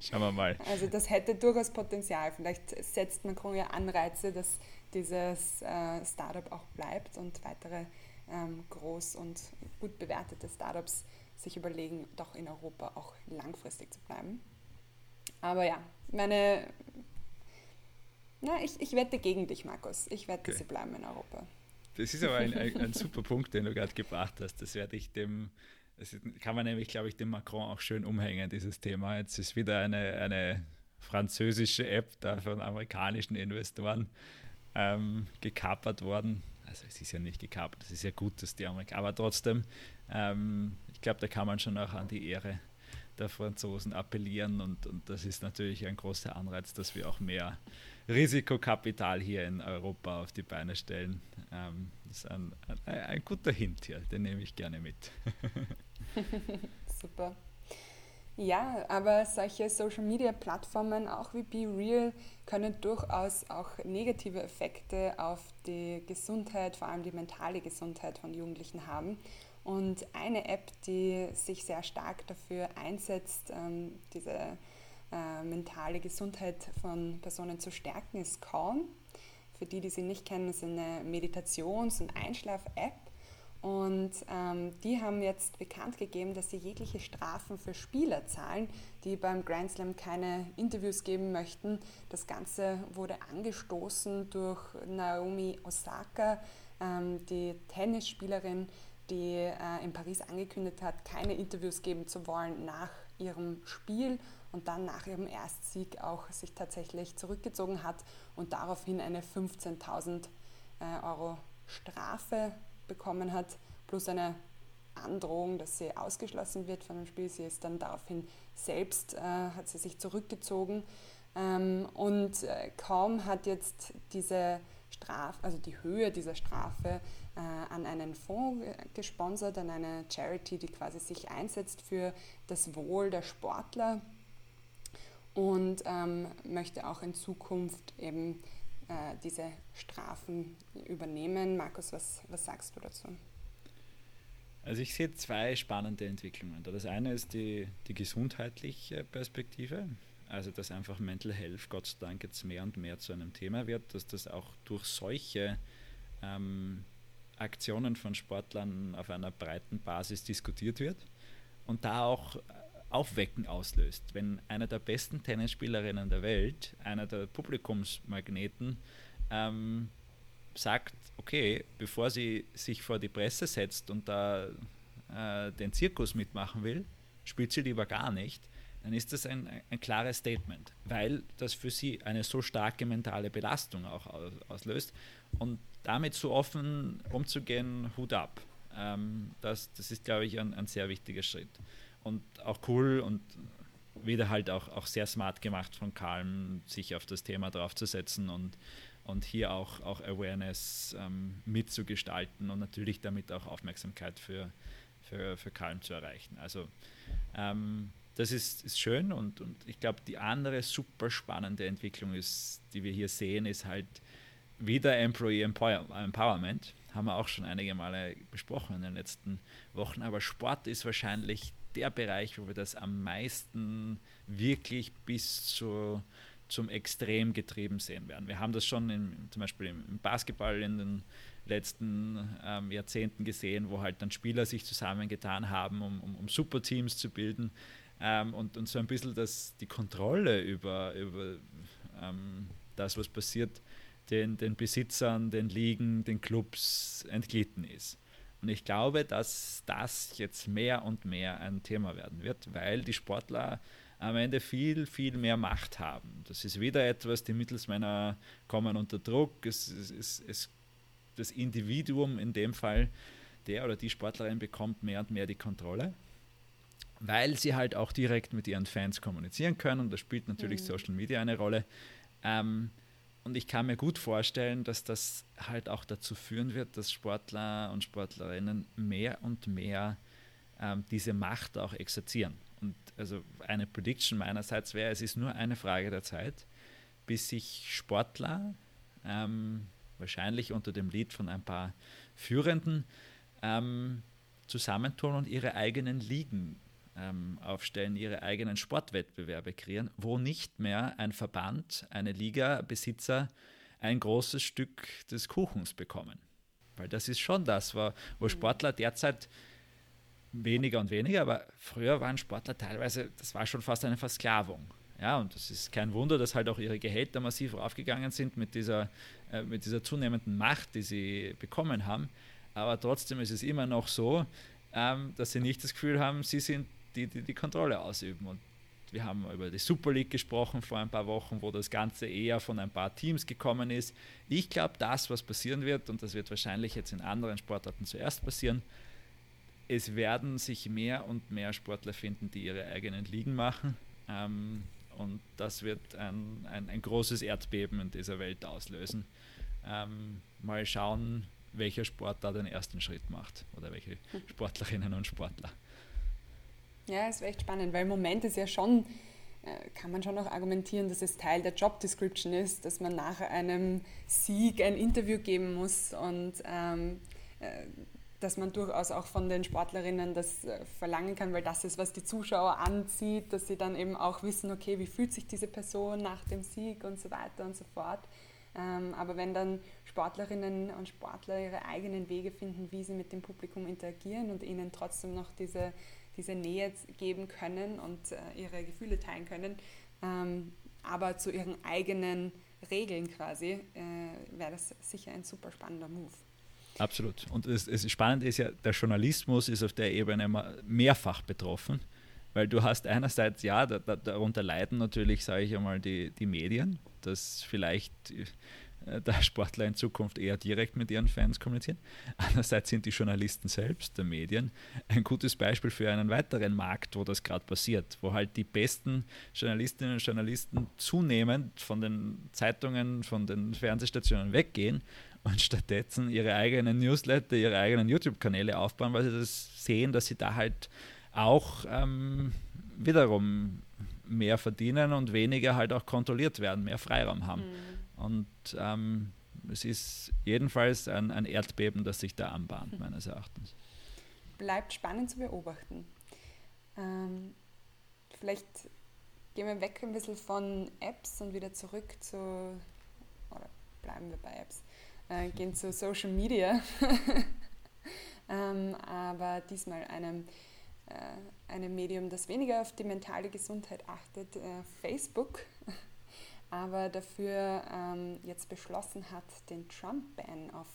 Schauen wir mal. Also das hätte durchaus Potenzial. Vielleicht setzt Macron ja Anreize, dass dieses äh, Startup auch bleibt und weitere ähm, groß und gut bewertete Startups sich überlegen, doch in Europa auch langfristig zu bleiben. Aber ja, meine. Na, ich, ich wette gegen dich, Markus. Ich wette, okay. sie bleiben in Europa. Das ist aber ein, ein, ein super Punkt, den du gerade gebracht hast. Das werde ich dem, das kann man nämlich, glaube ich, dem Macron auch schön umhängen, dieses Thema. Jetzt ist wieder eine, eine französische App da von amerikanischen Investoren ähm, gekapert worden also es ist ja nicht gekapert, es ist ja gut, dass die Amerikaner, aber trotzdem, ähm, ich glaube, da kann man schon auch an die Ehre der Franzosen appellieren und, und das ist natürlich ein großer Anreiz, dass wir auch mehr Risikokapital hier in Europa auf die Beine stellen. Ähm, das ist ein, ein, ein guter Hint hier, den nehme ich gerne mit. Super. Ja, aber solche Social-Media-Plattformen, auch wie BeReal, können durchaus auch negative Effekte auf die Gesundheit, vor allem die mentale Gesundheit von Jugendlichen haben. Und eine App, die sich sehr stark dafür einsetzt, ähm, diese äh, mentale Gesundheit von Personen zu stärken, ist Calm. Für die, die sie nicht kennen, ist eine Meditations- und Einschlaf-App und ähm, die haben jetzt bekannt gegeben, dass sie jegliche Strafen für Spieler zahlen, die beim Grand Slam keine Interviews geben möchten. Das Ganze wurde angestoßen durch Naomi Osaka, ähm, die Tennisspielerin, die äh, in Paris angekündigt hat, keine Interviews geben zu wollen nach ihrem Spiel und dann nach ihrem Erstsieg auch sich tatsächlich zurückgezogen hat und daraufhin eine 15.000 äh, Euro Strafe bekommen hat, plus eine Androhung, dass sie ausgeschlossen wird von dem Spiel. Sie ist dann daraufhin selbst, äh, hat sie sich zurückgezogen. Ähm, und äh, kaum hat jetzt diese Strafe, also die Höhe dieser Strafe äh, an einen Fonds gesponsert, an eine Charity, die quasi sich einsetzt für das Wohl der Sportler und ähm, möchte auch in Zukunft eben äh, diese Strafen übernehmen. Markus, was, was sagst du dazu? Also ich sehe zwei spannende Entwicklungen. Das eine ist die, die gesundheitliche Perspektive, also dass einfach Mental Health Gott sei Dank jetzt mehr und mehr zu einem Thema wird, dass das auch durch solche ähm, Aktionen von Sportlern auf einer breiten Basis diskutiert wird und da auch Aufwecken auslöst. Wenn einer der besten Tennisspielerinnen der Welt, einer der Publikumsmagneten, ähm, sagt, okay, bevor sie sich vor die Presse setzt und da äh, den Zirkus mitmachen will, spielt sie lieber gar nicht, dann ist das ein, ein klares Statement, weil das für sie eine so starke mentale Belastung auch auslöst. Und damit so offen umzugehen, Hut ab. Ähm, das, das ist, glaube ich, ein, ein sehr wichtiger Schritt und auch cool und wieder halt auch, auch sehr smart gemacht von Calm, sich auf das Thema draufzusetzen und, und hier auch, auch Awareness ähm, mitzugestalten und natürlich damit auch Aufmerksamkeit für, für, für Calm zu erreichen. Also ähm, das ist, ist schön und, und ich glaube, die andere super spannende Entwicklung ist, die wir hier sehen, ist halt wieder Employee Empowerment. Haben wir auch schon einige Male besprochen in den letzten Wochen, aber Sport ist wahrscheinlich der Bereich, wo wir das am meisten wirklich bis zu, zum Extrem getrieben sehen werden. Wir haben das schon in, zum Beispiel im Basketball in den letzten ähm, Jahrzehnten gesehen, wo halt dann Spieler sich zusammengetan haben, um, um, um Superteams zu bilden ähm, und, und so ein bisschen das, die Kontrolle über, über ähm, das, was passiert, den, den Besitzern, den Ligen, den Clubs entglitten ist. Und ich glaube, dass das jetzt mehr und mehr ein Thema werden wird, weil die Sportler am Ende viel, viel mehr Macht haben. Das ist wieder etwas, die Mittelsmänner kommen unter Druck. Es, es, es, das Individuum in dem Fall, der oder die Sportlerin bekommt mehr und mehr die Kontrolle, weil sie halt auch direkt mit ihren Fans kommunizieren können. Und da spielt natürlich mhm. Social Media eine Rolle. Ähm, und ich kann mir gut vorstellen, dass das halt auch dazu führen wird, dass Sportler und Sportlerinnen mehr und mehr ähm, diese Macht auch exerzieren. Und also eine Prediction meinerseits wäre, es ist nur eine Frage der Zeit, bis sich Sportler, ähm, wahrscheinlich unter dem Lied von ein paar Führenden, ähm, zusammentun und ihre eigenen Ligen ähm, aufstellen, ihre eigenen Sportwettbewerbe kreieren, wo nicht mehr ein Verband, eine Liga, Besitzer ein großes Stück des Kuchens bekommen. Weil das ist schon das, wo, wo mhm. Sportler derzeit weniger und weniger, aber früher waren Sportler teilweise, das war schon fast eine Versklavung. Ja, und das ist kein Wunder, dass halt auch ihre Gehälter massiv raufgegangen sind mit dieser, äh, mit dieser zunehmenden Macht, die sie bekommen haben. Aber trotzdem ist es immer noch so, ähm, dass sie nicht das Gefühl haben, sie sind die, die die Kontrolle ausüben. Und wir haben über die Super League gesprochen vor ein paar Wochen, wo das Ganze eher von ein paar Teams gekommen ist. Ich glaube, das, was passieren wird, und das wird wahrscheinlich jetzt in anderen Sportarten zuerst passieren, es werden sich mehr und mehr Sportler finden, die ihre eigenen Ligen machen. Ähm, und das wird ein, ein, ein, großes Erdbeben in dieser Welt auslösen. Ähm, mal schauen, welcher Sport da den ersten Schritt macht oder welche Sportlerinnen und Sportler. Ja, es wäre echt spannend, weil im Moment ist ja schon, äh, kann man schon auch argumentieren, dass es Teil der Job Description ist, dass man nach einem Sieg ein Interview geben muss und ähm, äh, dass man durchaus auch von den Sportlerinnen das äh, verlangen kann, weil das ist, was die Zuschauer anzieht, dass sie dann eben auch wissen, okay, wie fühlt sich diese Person nach dem Sieg und so weiter und so fort. Ähm, aber wenn dann Sportlerinnen und Sportler ihre eigenen Wege finden, wie sie mit dem Publikum interagieren und ihnen trotzdem noch diese diese Nähe geben können und äh, ihre Gefühle teilen können, ähm, aber zu ihren eigenen Regeln quasi, äh, wäre das sicher ein super spannender Move. Absolut. Und das, das Spannende ist ja, der Journalismus ist auf der Ebene mehrfach betroffen, weil du hast einerseits, ja, da, da, darunter leiden natürlich, sage ich einmal, die, die Medien, dass vielleicht äh, da Sportler in Zukunft eher direkt mit ihren Fans kommunizieren. Andererseits sind die Journalisten selbst, der Medien, ein gutes Beispiel für einen weiteren Markt, wo das gerade passiert, wo halt die besten Journalistinnen und Journalisten zunehmend von den Zeitungen, von den Fernsehstationen weggehen und stattdessen ihre eigenen Newsletter, ihre eigenen YouTube-Kanäle aufbauen, weil sie das sehen, dass sie da halt auch ähm, wiederum mehr verdienen und weniger halt auch kontrolliert werden, mehr Freiraum haben. Mhm. Und ähm, es ist jedenfalls ein, ein, Erdbeben, das sich da anbahnt, meines Erachtens. Bleibt spannend zu beobachten. Ähm, vielleicht gehen wir weg ein bisschen von Apps und wieder zurück zu, oder bleiben wir bei Apps, äh, gehen zu Social Media. ähm, aber diesmal einem äh, einem Medium, das weniger auf die mentale Gesundheit achtet, äh, Facebook, aber dafür ähm, jetzt beschlossen hat, den Trump-Ban auf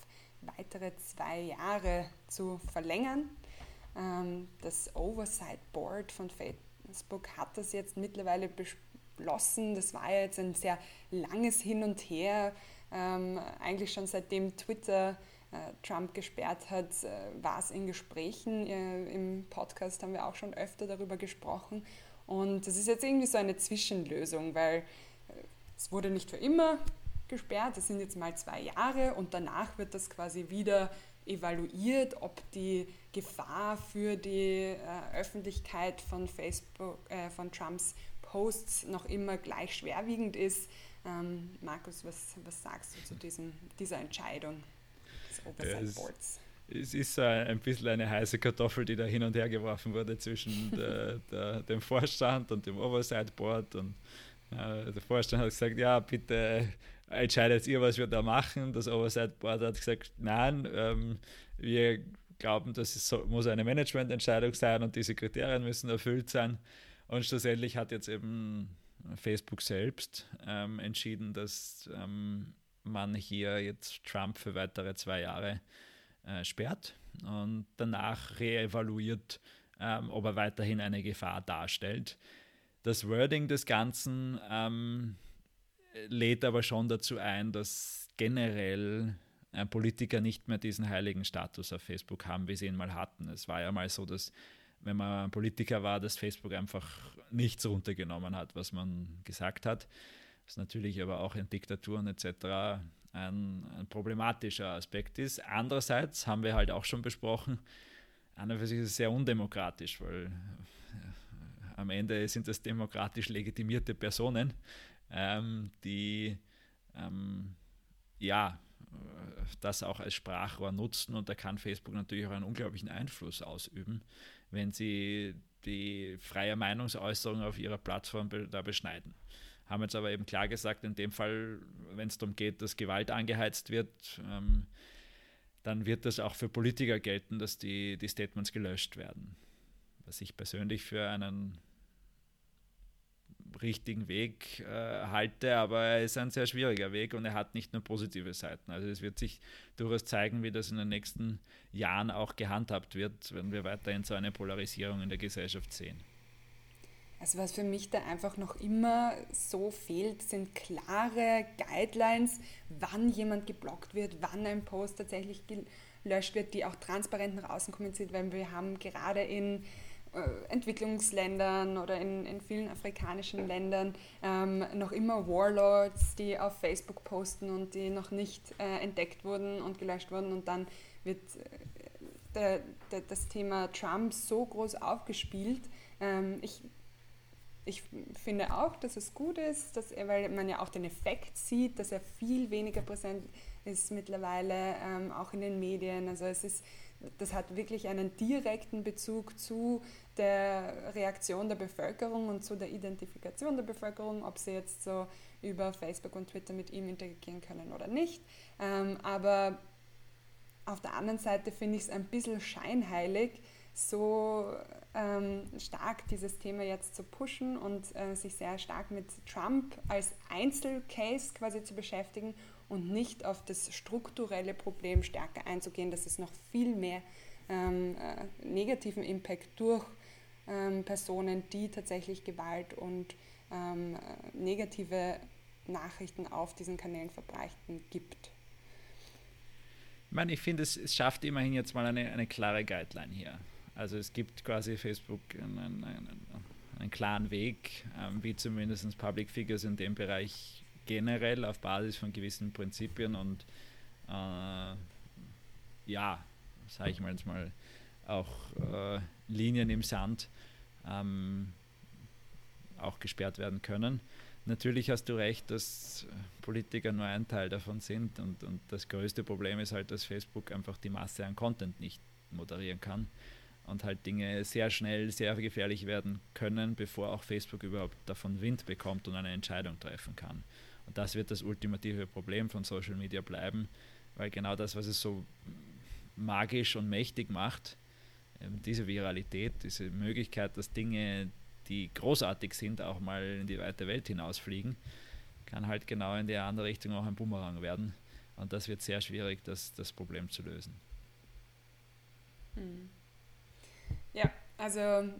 weitere zwei Jahre zu verlängern. Ähm, das Oversight Board von Facebook hat das jetzt mittlerweile beschlossen. Das war ja jetzt ein sehr langes Hin und Her, ähm, eigentlich schon seitdem Twitter äh, Trump gesperrt hat, äh, war es in Gesprächen. Äh, Im Podcast haben wir auch schon öfter darüber gesprochen. Und das ist jetzt irgendwie so eine Zwischenlösung, weil es wurde nicht für immer gesperrt, das sind jetzt mal zwei Jahre und danach wird das quasi wieder evaluiert, ob die Gefahr für die Öffentlichkeit von Facebook, von Trumps Posts noch immer gleich schwerwiegend ist. Ähm, Markus, was, was sagst du zu diesem, dieser Entscheidung? Oversight Boards. Es ist ein bisschen eine heiße Kartoffel, die da hin und her geworfen wurde zwischen der, der, dem Vorstand und dem Oversight Board. Und äh, der Vorstand hat gesagt, ja, bitte entscheidet ihr, was wir da machen. Das Oversight Board hat gesagt, nein, ähm, wir glauben, das ist muss eine Managemententscheidung sein und diese Kriterien müssen erfüllt sein. Und schlussendlich hat jetzt eben Facebook selbst ähm, entschieden, dass ähm, man hier jetzt Trump für weitere zwei Jahre äh, sperrt und danach reevaluiert, ähm, ob er weiterhin eine Gefahr darstellt. Das Wording des Ganzen ähm, lädt aber schon dazu ein, dass generell äh, Politiker nicht mehr diesen heiligen Status auf Facebook haben, wie sie ihn mal hatten. Es war ja mal so, dass wenn man Politiker war, dass Facebook einfach nichts runtergenommen hat, was man gesagt hat was natürlich aber auch in Diktaturen etc. Ein, ein, problematischer Aspekt ist. Andererseits haben wir halt auch schon besprochen, an und für sich ist es sehr undemokratisch, weil äh, am Ende sind das demokratisch legitimierte Personen, ähm, die ähm, ja das auch als Sprachrohr nutzen und da kann Facebook natürlich auch einen unglaublichen Einfluss ausüben, wenn sie die freie Meinungsäußerung auf ihrer Plattform da beschneiden haben jetzt aber eben klar gesagt, in dem Fall, wenn es darum geht, dass Gewalt angeheizt wird, ähm, dann wird das auch für Politiker gelten, dass die, die Statements gelöscht werden. Was ich persönlich für einen richtigen Weg äh, halte, aber er ist ein sehr schwieriger Weg und er hat nicht nur positive Seiten. Also es wird sich durchaus zeigen, wie das in den nächsten Jahren auch gehandhabt wird, wenn wir weiterhin so eine Polarisierung in der Gesellschaft sehen. Also was für mich da einfach noch immer so fehlt, sind klare Guidelines, wann jemand geblockt wird, wann ein Post tatsächlich gelöscht wird, die auch transparent nach außen kommuniziert werden. Wir haben gerade in Entwicklungsländern oder in, in vielen afrikanischen Ländern ähm, noch immer Warlords, die auf Facebook posten und die noch nicht äh, entdeckt wurden und gelöscht wurden und dann wird äh, der, der, das Thema Trump so groß aufgespielt. Ähm, ich ich finde auch, dass es gut ist, dass er, weil man ja auch den Effekt sieht, dass er viel weniger präsent ist mittlerweile, ähm, auch in den Medien. Also es ist, das hat wirklich einen direkten Bezug zu der Reaktion der Bevölkerung und zu der Identifikation der Bevölkerung, ob sie jetzt so über Facebook und Twitter mit ihm interagieren können oder nicht. Ähm, aber auf der anderen Seite finde ich es ein bisschen scheinheilig, so ähm, stark dieses Thema jetzt zu pushen und äh, sich sehr stark mit Trump als Einzelcase quasi zu beschäftigen und nicht auf das strukturelle Problem stärker einzugehen, dass es noch viel mehr ähm, äh, negativen Impact durch ähm, Personen, die tatsächlich Gewalt und ähm, negative Nachrichten auf diesen Kanälen verbreiten gibt. Ich meine, ich finde, es, es schafft immerhin jetzt mal eine, eine klare Guideline hier. Also es gibt quasi Facebook einen, einen, einen klaren Weg, ähm, wie zumindest Public Figures in dem Bereich generell auf Basis von gewissen Prinzipien und äh, ja, sage ich mal jetzt mal, auch äh, Linien im Sand ähm, auch gesperrt werden können. Natürlich hast du recht, dass Politiker nur ein Teil davon sind und, und das größte Problem ist halt, dass Facebook einfach die Masse an Content nicht moderieren kann und halt Dinge sehr schnell sehr gefährlich werden können, bevor auch Facebook überhaupt davon Wind bekommt und eine Entscheidung treffen kann. Und das wird das ultimative Problem von Social Media bleiben, weil genau das, was es so magisch und mächtig macht, diese Viralität, diese Möglichkeit, dass Dinge, die großartig sind, auch mal in die weite Welt hinausfliegen, kann halt genau in die andere Richtung auch ein Bumerang werden. Und das wird sehr schwierig, das, das Problem zu lösen. Hm. Ja, also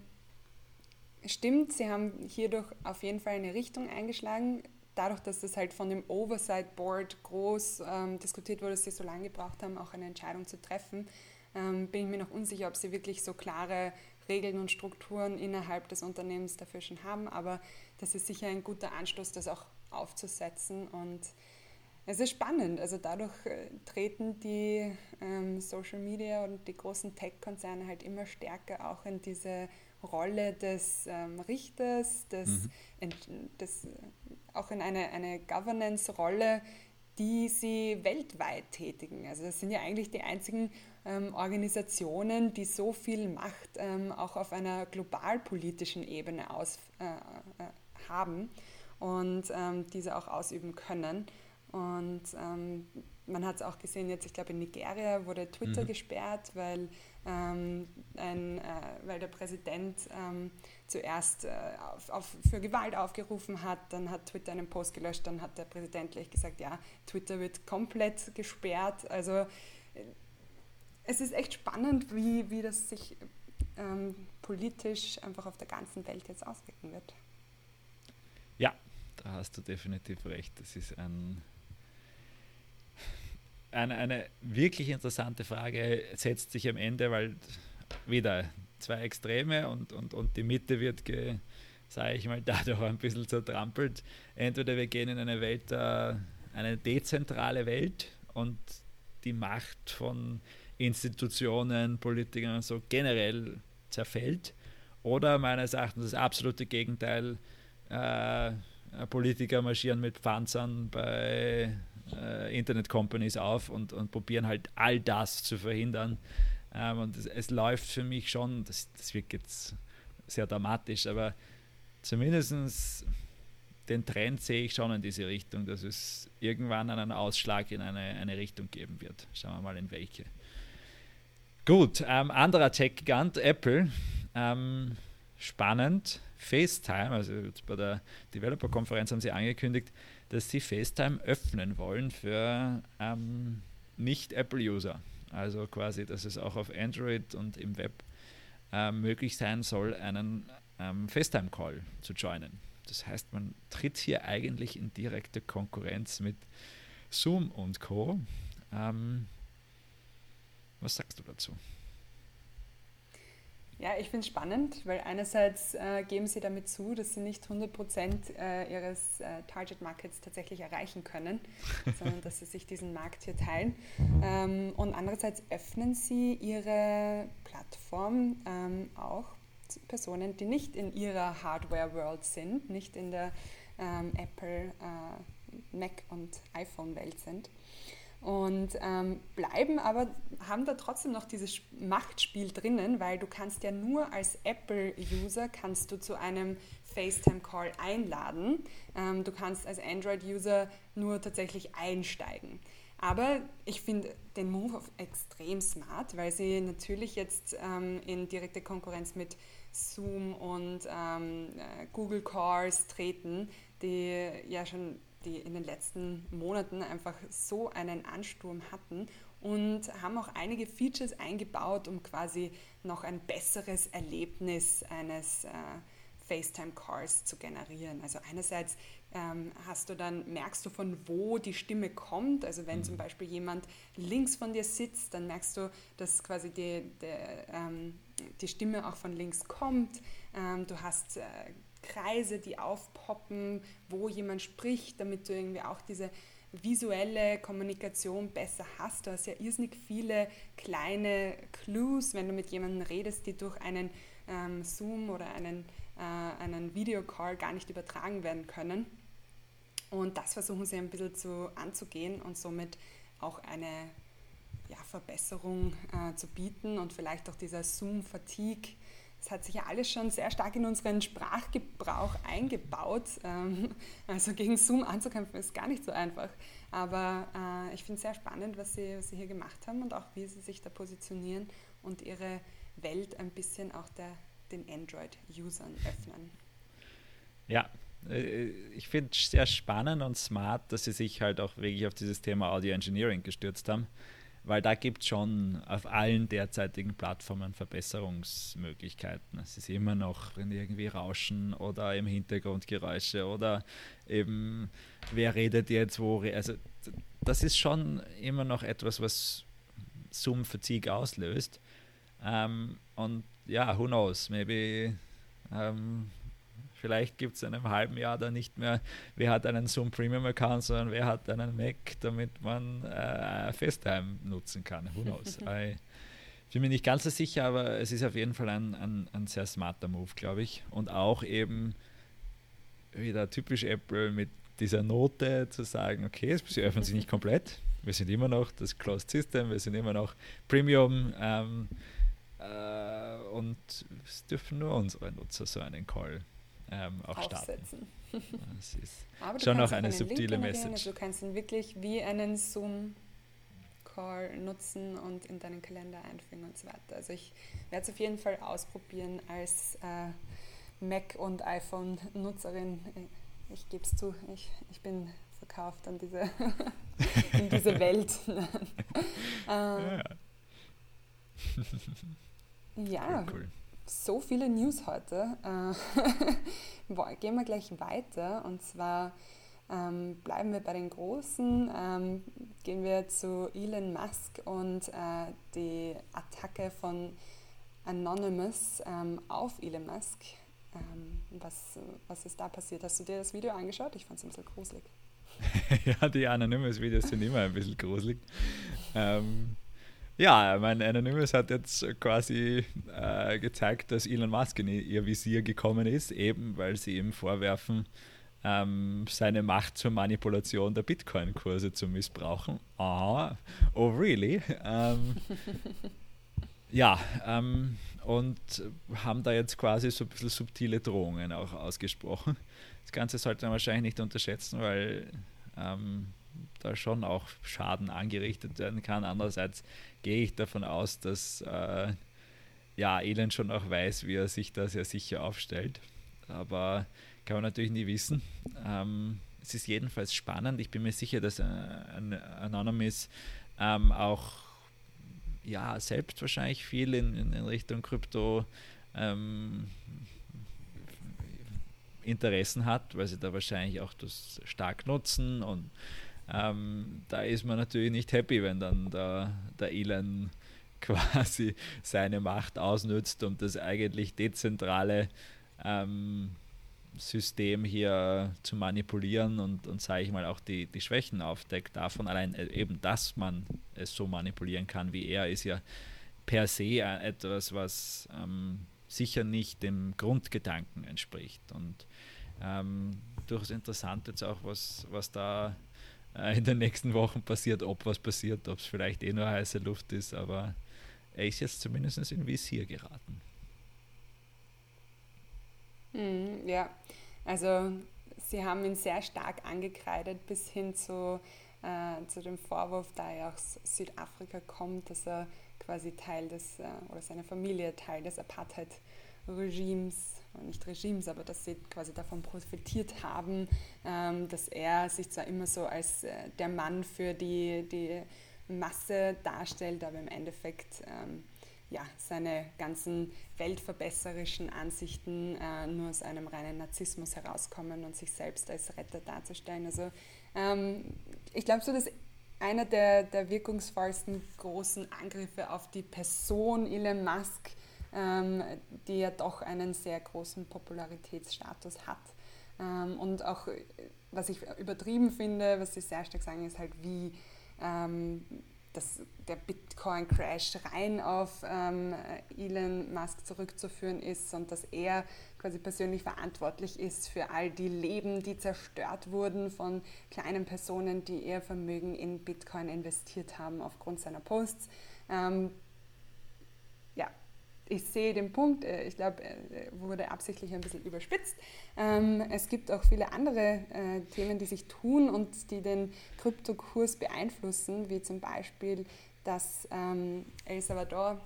stimmt, Sie haben hierdurch auf jeden Fall eine Richtung eingeschlagen dadurch, dass das halt von dem Oversight Board groß ähm, diskutiert wurde, dass sie so lange gebraucht haben, auch eine Entscheidung zu treffen, ähm, bin ich mir noch unsicher, ob sie wirklich so klare Regeln und Strukturen innerhalb des Unternehmens dafür schon haben. Aber das ist sicher ein guter Anstoß, das auch aufzusetzen. Und es ist spannend. Also dadurch äh, treten die ähm, Social Media und die großen Tech-Konzerne halt immer stärker auch in diese Rolle des ähm, Richters, des, mhm. des auch in eine, eine Governance-Rolle, die sie weltweit tätigen. Also das sind ja eigentlich die einzigen ähm, Organisationen, die so viel Macht ähm, auch auf einer globalpolitischen Ebene aus, äh, äh, haben und ähm, diese auch ausüben können. Und ähm, man hat es auch gesehen, jetzt, ich glaube, in Nigeria wurde Twitter mhm. gesperrt, weil, ähm, ein, äh, weil der Präsident ähm, zuerst äh, auf, auf, für Gewalt aufgerufen hat, dann hat Twitter einen Post gelöscht, dann hat der Präsident gleich gesagt, ja, Twitter wird komplett gesperrt. Also äh, es ist echt spannend, wie, wie das sich ähm, politisch einfach auf der ganzen Welt jetzt auswirken wird. Ja, da hast du definitiv recht. Das ist ein eine, eine wirklich interessante Frage setzt sich am Ende, weil wieder zwei Extreme und, und, und die Mitte wird, sage ich mal, dadurch ein bisschen zertrampelt. Entweder wir gehen in eine Welt, äh, eine dezentrale Welt und die Macht von Institutionen, Politikern und so generell zerfällt. Oder meines Erachtens das absolute Gegenteil, äh, Politiker marschieren mit Panzern bei äh, Internet-Companies auf und, und probieren halt all das zu verhindern. Ähm, und es, es, läuft für mich schon, das, das wirkt jetzt sehr dramatisch, aber zumindest den Trend sehe ich schon in diese Richtung, dass es irgendwann einen Ausschlag in eine, eine Richtung geben wird. Schauen wir mal in welche. Gut, ähm, anderer Tech-Gigant, Apple. Ähm, spannend. FaceTime, also bei der Developer-Konferenz haben sie angekündigt, dass sie FaceTime öffnen wollen für ähm, Nicht-Apple-User. Also quasi, dass es auch auf Android und im Web äh, möglich sein soll, einen ähm, FaceTime-Call zu joinen. Das heißt, man tritt hier eigentlich in direkte Konkurrenz mit Zoom und Co. Ähm, was sagst du dazu? Ja, ich finde es spannend, weil einerseits äh, geben sie damit zu, dass sie nicht 100 Prozent äh, ihres äh, Target Markets tatsächlich erreichen können, sondern dass sie sich diesen Markt hier teilen. Ähm, und andererseits öffnen sie ihre Plattform ähm, auch zu Personen, die nicht in ihrer Hardware-World sind, nicht in der ähm, Apple, äh, Mac und iPhone-Welt sind und ähm, bleiben aber, haben da trotzdem noch dieses Machtspiel drinnen, weil du kannst ja nur als Apple-User kannst du zu einem FaceTime-Call einladen. Ähm, du kannst als Android-User nur tatsächlich einsteigen. Aber ich finde den Move extrem smart, weil sie natürlich jetzt ähm, in direkte Konkurrenz mit Zoom und ähm, äh, Google Cars treten, die ja schon die in den letzten Monaten einfach so einen Ansturm hatten und haben auch einige Features eingebaut, um quasi noch ein besseres Erlebnis eines äh, FaceTime-Calls zu generieren. Also einerseits ähm, hast du dann, merkst du von wo die Stimme kommt. Also wenn zum mhm. Beispiel jemand links von dir sitzt, dann merkst du, dass quasi die, die, ähm, die Stimme auch von links kommt. Ähm, du hast äh, Kreise, die aufpoppen, wo jemand spricht, damit du irgendwie auch diese visuelle Kommunikation besser hast. Du hast ja irrsinnig viele kleine Clues, wenn du mit jemandem redest, die durch einen ähm, Zoom oder einen, äh, einen Videocall gar nicht übertragen werden können. Und das versuchen sie ein bisschen zu, anzugehen und somit auch eine ja, Verbesserung äh, zu bieten und vielleicht auch dieser Zoom-Fatigue das hat sich ja alles schon sehr stark in unseren Sprachgebrauch eingebaut. Ähm, also gegen Zoom anzukämpfen ist gar nicht so einfach. Aber äh, ich finde es sehr spannend, was sie, was sie hier gemacht haben und auch wie sie sich da positionieren und ihre Welt ein bisschen auch der, den Android-Usern öffnen. Ja, äh, ich finde es sehr spannend und smart, dass sie sich halt auch wirklich auf dieses Thema Audio Engineering gestürzt haben weil da gibt es schon auf allen derzeitigen Plattformen Verbesserungsmöglichkeiten. Es ist immer noch irgendwie Rauschen oder im Hintergrund Geräusche oder eben wer redet jetzt wo. Also das ist schon immer noch etwas, was Zoom-Fatigue auslöst. Ähm, und ja, who knows, maybe ähm, Vielleicht gibt es in einem halben Jahr dann nicht mehr, wer hat einen Zoom Premium Account, sondern wer hat einen Mac, damit man äh, FaceTime nutzen kann. Who knows? ich bin mir nicht ganz so sicher, aber es ist auf jeden Fall ein, ein, ein sehr smarter Move, glaube ich. Und auch eben wieder typisch Apple mit dieser Note zu sagen, okay, sie öffnen sich nicht komplett. Wir sind immer noch das Closed System, wir sind immer noch Premium ähm, äh, und es dürfen nur unsere Nutzer so einen Call ähm, auch starten. Das ist Aber schon noch eine subtile Message. Also du kannst ihn wirklich wie einen Zoom-Call nutzen und in deinen Kalender einfügen und so weiter. Also ich werde es auf jeden Fall ausprobieren als äh, Mac- und iPhone-Nutzerin. Ich gebe es zu, ich, ich bin verkauft an diese, in diese Welt. äh, ja. ja. Cool so viele News heute. Äh, gehen wir gleich weiter und zwar ähm, bleiben wir bei den Großen. Ähm, gehen wir zu Elon Musk und äh, die Attacke von Anonymous ähm, auf Elon Musk. Ähm, was, was ist da passiert? Hast du dir das Video angeschaut? Ich fand es ein bisschen gruselig. ja, die Anonymous-Videos sind immer ein bisschen gruselig. Ja, mein Anonymous hat jetzt quasi äh, gezeigt, dass Elon Musk in ihr Visier gekommen ist, eben weil sie ihm vorwerfen, ähm, seine Macht zur Manipulation der Bitcoin-Kurse zu missbrauchen. Aha, oh really? Ähm, ja, ähm, und haben da jetzt quasi so ein bisschen subtile Drohungen auch ausgesprochen. Das Ganze sollte man wahrscheinlich nicht unterschätzen, weil ähm, da schon auch Schaden angerichtet werden kann. Andererseits gehe ich davon aus, dass äh, ja, Elend schon auch weiß, wie er sich da sehr sicher aufstellt. Aber kann man natürlich nie wissen. Ähm, es ist jedenfalls spannend. Ich bin mir sicher, dass äh, Anonymous ähm, auch ja, selbst wahrscheinlich viel in, in, Richtung Krypto ähm, Interessen hat, weil sie da wahrscheinlich auch das stark nutzen und ähm, da ist man natürlich nicht happy, wenn dann der, der Elon quasi seine Macht ausnützt, um das eigentlich dezentrale ähm, System hier zu manipulieren und, und sage ich mal, auch die, die Schwächen aufdeckt. Davon allein äh, eben, dass man es so manipulieren kann wie er, ist ja per se etwas, was ähm, sicher nicht dem Grundgedanken entspricht. Und ähm, durchaus interessant jetzt auch, was, was da äh, in den nächsten Wochen passiert, ob was passiert, ob es vielleicht eh nur heiße Luft ist, aber er ist jetzt zumindest in Visier geraten. Mm, ja, also sie haben ihn sehr stark angekreidet bis hin zu, äh, zu dem Vorwurf, da er aus Südafrika kommt, dass er quasi Teil des, äh, oder seine Familie Teil des Apartheid-Regimes nicht Regimes, aber dass sie quasi davon profitiert haben, ähm, dass er sich zwar immer so als äh, der Mann für die, die Masse darstellt, aber im Endeffekt ähm, ja, seine ganzen weltverbesserischen Ansichten äh, nur aus einem reinen Narzissmus herauskommen und sich selbst als Retter darzustellen. Also ähm, ich glaube so, dass einer der, der wirkungsvollsten großen Angriffe auf die Person Elon Musk, die ja doch einen sehr großen Popularitätsstatus hat. Ähm, und auch, was ich übertrieben finde, was sie sehr stark sagen, ist halt, wie ähm, dass der Bitcoin-Crash rein auf ähm, Elon Musk zurückzuführen ist und dass er quasi persönlich verantwortlich ist für all die Leben, die zerstört wurden von kleinen Personen, die ihr Vermögen in Bitcoin investiert haben aufgrund seiner Posts. Ähm, ich sehe den Punkt, äh, ich glaube, er wurde absichtlich ein bisschen überspitzt. Ähm, es gibt auch viele andere äh, Themen, die sich tun und die den Kryptokurs beeinflussen, wie zum Beispiel, dass ähm, El Salvador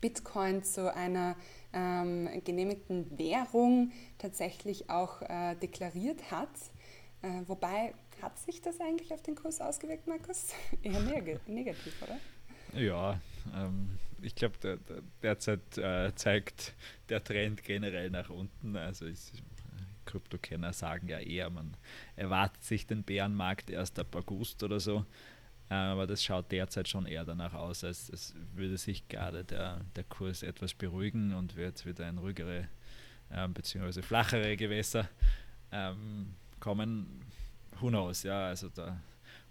Bitcoin zu einer ähm, genehmigten Währung tatsächlich auch äh, deklariert hat. Äh, wobei, hat sich das eigentlich auf den Kurs ausgewirkt, Markus? Eher neg negativ, oder? Ja, ähm, ich glaube, der, der, derzeit äh, zeigt der Trend generell nach unten. Also ist, Kryptokenner sagen ja eher, man erwartet sich den Bärenmarkt erst ab August oder so. Äh, aber das schaut derzeit schon eher danach aus, als, als würde sich gerade der, der Kurs etwas beruhigen und wird wieder in ruhigere äh, bzw. flachere Gewässer ähm, kommen. Who knows, ja, also da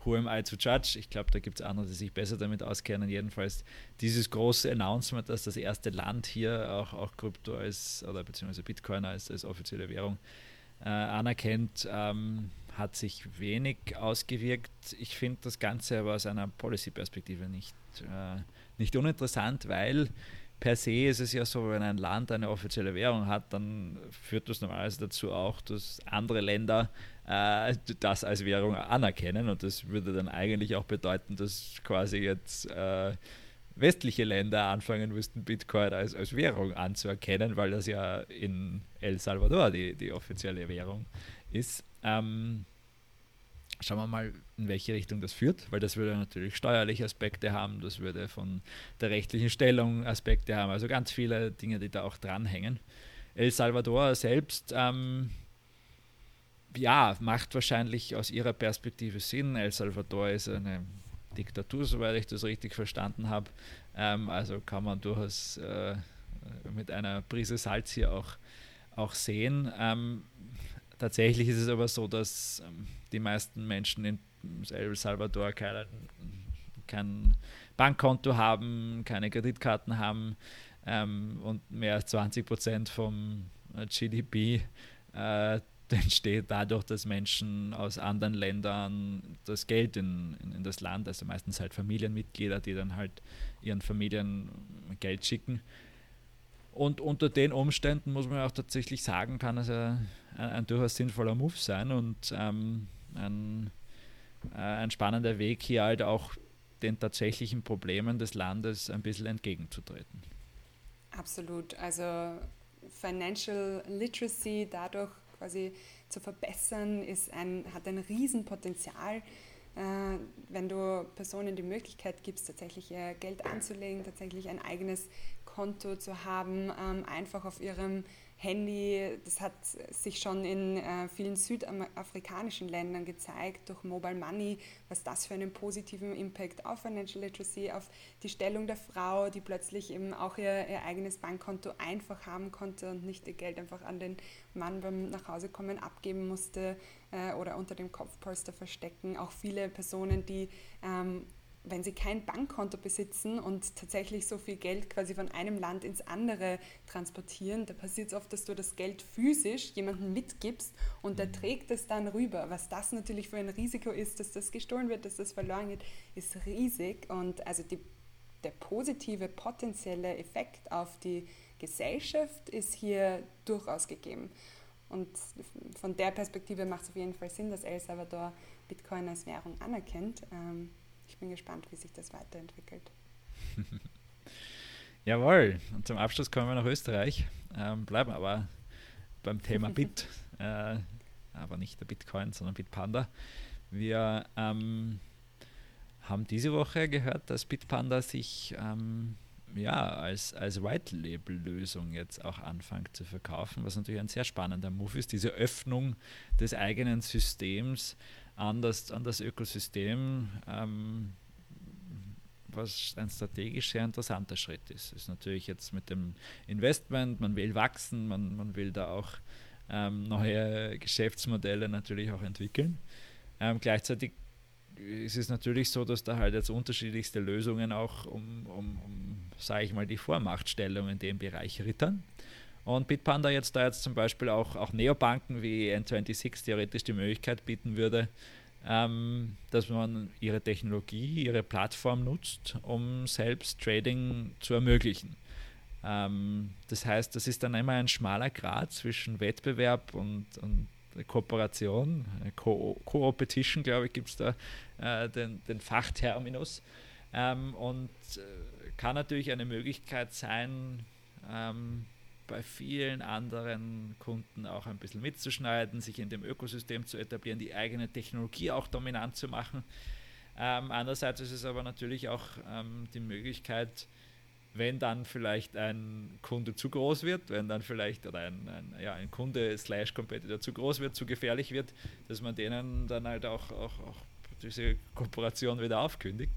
who am I to judge? Ich glaube, da gibt es andere, die sich besser damit auskennen. Jedenfalls dieses große Announcement, dass das erste Land hier auch, auch Krypto als oder beziehungsweise Bitcoin als, als offizielle Währung äh, anerkennt, ähm, hat sich wenig ausgewirkt. Ich finde das Ganze aber aus einer Policy-Perspektive nicht, äh, nicht uninteressant, weil per se ist es ja so, wenn ein Land eine offizielle Währung hat, dann führt das normalerweise dazu auch, dass andere Länder äh, das als Währung anerkennen. Und das würde dann eigentlich auch bedeuten, dass quasi jetzt äh, westliche Länder anfangen müssten, Bitcoin als, als Währung anzuerkennen, weil das ja in El Salvador die, die offizielle Währung ist. Ähm, Schauen wir mal, in welche Richtung das führt, weil das würde natürlich steuerliche Aspekte haben, das würde von der rechtlichen Stellung Aspekte haben, also ganz viele Dinge, die da auch dranhängen. El Salvador selbst, ähm, ja, macht wahrscheinlich aus ihrer Perspektive Sinn. El Salvador ist eine Diktatur, soweit ich das richtig verstanden habe. Ähm, also kann man durchaus äh, mit einer Prise Salz hier auch, auch sehen. Ähm, tatsächlich ist es aber so, dass ähm, die meisten Menschen in El Salvador kein, kein Bankkonto haben, keine Kreditkarten haben ähm, und mehr als 20 Prozent vom GDP äh, entsteht dadurch, dass Menschen aus anderen Ländern das Geld in, in, in, das Land, also meistens halt Familienmitglieder, die dann halt ihren Familien Geld schicken. Und unter den Umständen muss man auch tatsächlich sagen, kann es ein, ein durchaus sinnvoller Move sein und ähm, ein, äh, ein spannender Weg, hier halt auch den tatsächlichen Problemen des Landes ein bisschen entgegenzutreten. Absolut. Also Financial Literacy dadurch quasi zu verbessern, ist ein, hat ein Riesenpotenzial. Äh, wenn du Personen die Möglichkeit gibst, tatsächlich ihr Geld anzulegen, tatsächlich ein eigenes Konto zu haben, ähm, einfach auf ihrem Handy, das hat sich schon in äh, vielen südafrikanischen Ländern gezeigt, durch Mobile Money, was das für einen positiven Impact auf Financial Literacy, auf die Stellung der Frau, die plötzlich eben auch ihr, ihr eigenes Bankkonto einfach haben konnte und nicht ihr Geld einfach an den Mann beim Nachhausekommen abgeben musste äh, oder unter dem Kopfpolster verstecken. Auch viele Personen, die ähm, wenn sie kein Bankkonto besitzen und tatsächlich so viel Geld quasi von einem Land ins andere transportieren, da passiert es oft, dass du das Geld physisch jemandem mitgibst und der mhm. trägt es dann rüber. Was das natürlich für ein Risiko ist, dass das gestohlen wird, dass das verloren geht, ist riesig. Und also die, der positive potenzielle Effekt auf die Gesellschaft ist hier durchaus gegeben. Und von der Perspektive macht es auf jeden Fall Sinn, dass El Salvador Bitcoin als Währung anerkennt. Ähm, ich bin gespannt, wie sich das weiterentwickelt. Jawohl, und zum Abschluss kommen wir nach Österreich, ähm, bleiben aber beim Thema Bit, äh, aber nicht der Bitcoin, sondern Bitpanda. Wir ähm, haben diese Woche gehört, dass Bitpanda sich ähm, ja, als, als White-Label-Lösung jetzt auch anfängt zu verkaufen, was natürlich ein sehr spannender Move ist, diese Öffnung des eigenen Systems an das, an das Ökosystem, ähm, was ein strategisch sehr interessanter Schritt ist. Ist natürlich jetzt mit dem Investment, man will wachsen, man, man will da auch ähm, neue Geschäftsmodelle natürlich auch entwickeln. Ähm, gleichzeitig ist es natürlich so, dass da halt jetzt unterschiedlichste Lösungen auch um, um, um sage ich mal, die Vormachtstellung in dem Bereich rittern. Und Bitpanda jetzt da jetzt zum Beispiel auch, auch Neobanken wie N26 theoretisch die Möglichkeit bieten würde, ähm, dass man ihre Technologie, ihre Plattform nutzt, um selbst Trading zu ermöglichen. Ähm, das heißt, das ist dann immer ein schmaler Grad zwischen Wettbewerb und, und Kooperation, Co-Opetition, glaube ich, gibt es da äh, den, den, Fachterminus. Ähm, und äh, kann natürlich eine Möglichkeit sein, ähm, bei vielen anderen Kunden auch ein bisschen mitzuschneiden, sich in dem Ökosystem zu etablieren, die eigene Technologie auch dominant zu machen. Ähm, andererseits ist es aber natürlich auch ähm, die Möglichkeit, wenn dann vielleicht ein Kunde zu groß wird, wenn dann vielleicht oder ein, ein, ja, ein Kunde slash Competitor zu groß wird, zu gefährlich wird, dass man denen dann halt auch, auch, auch diese Kooperation wieder aufkündigt.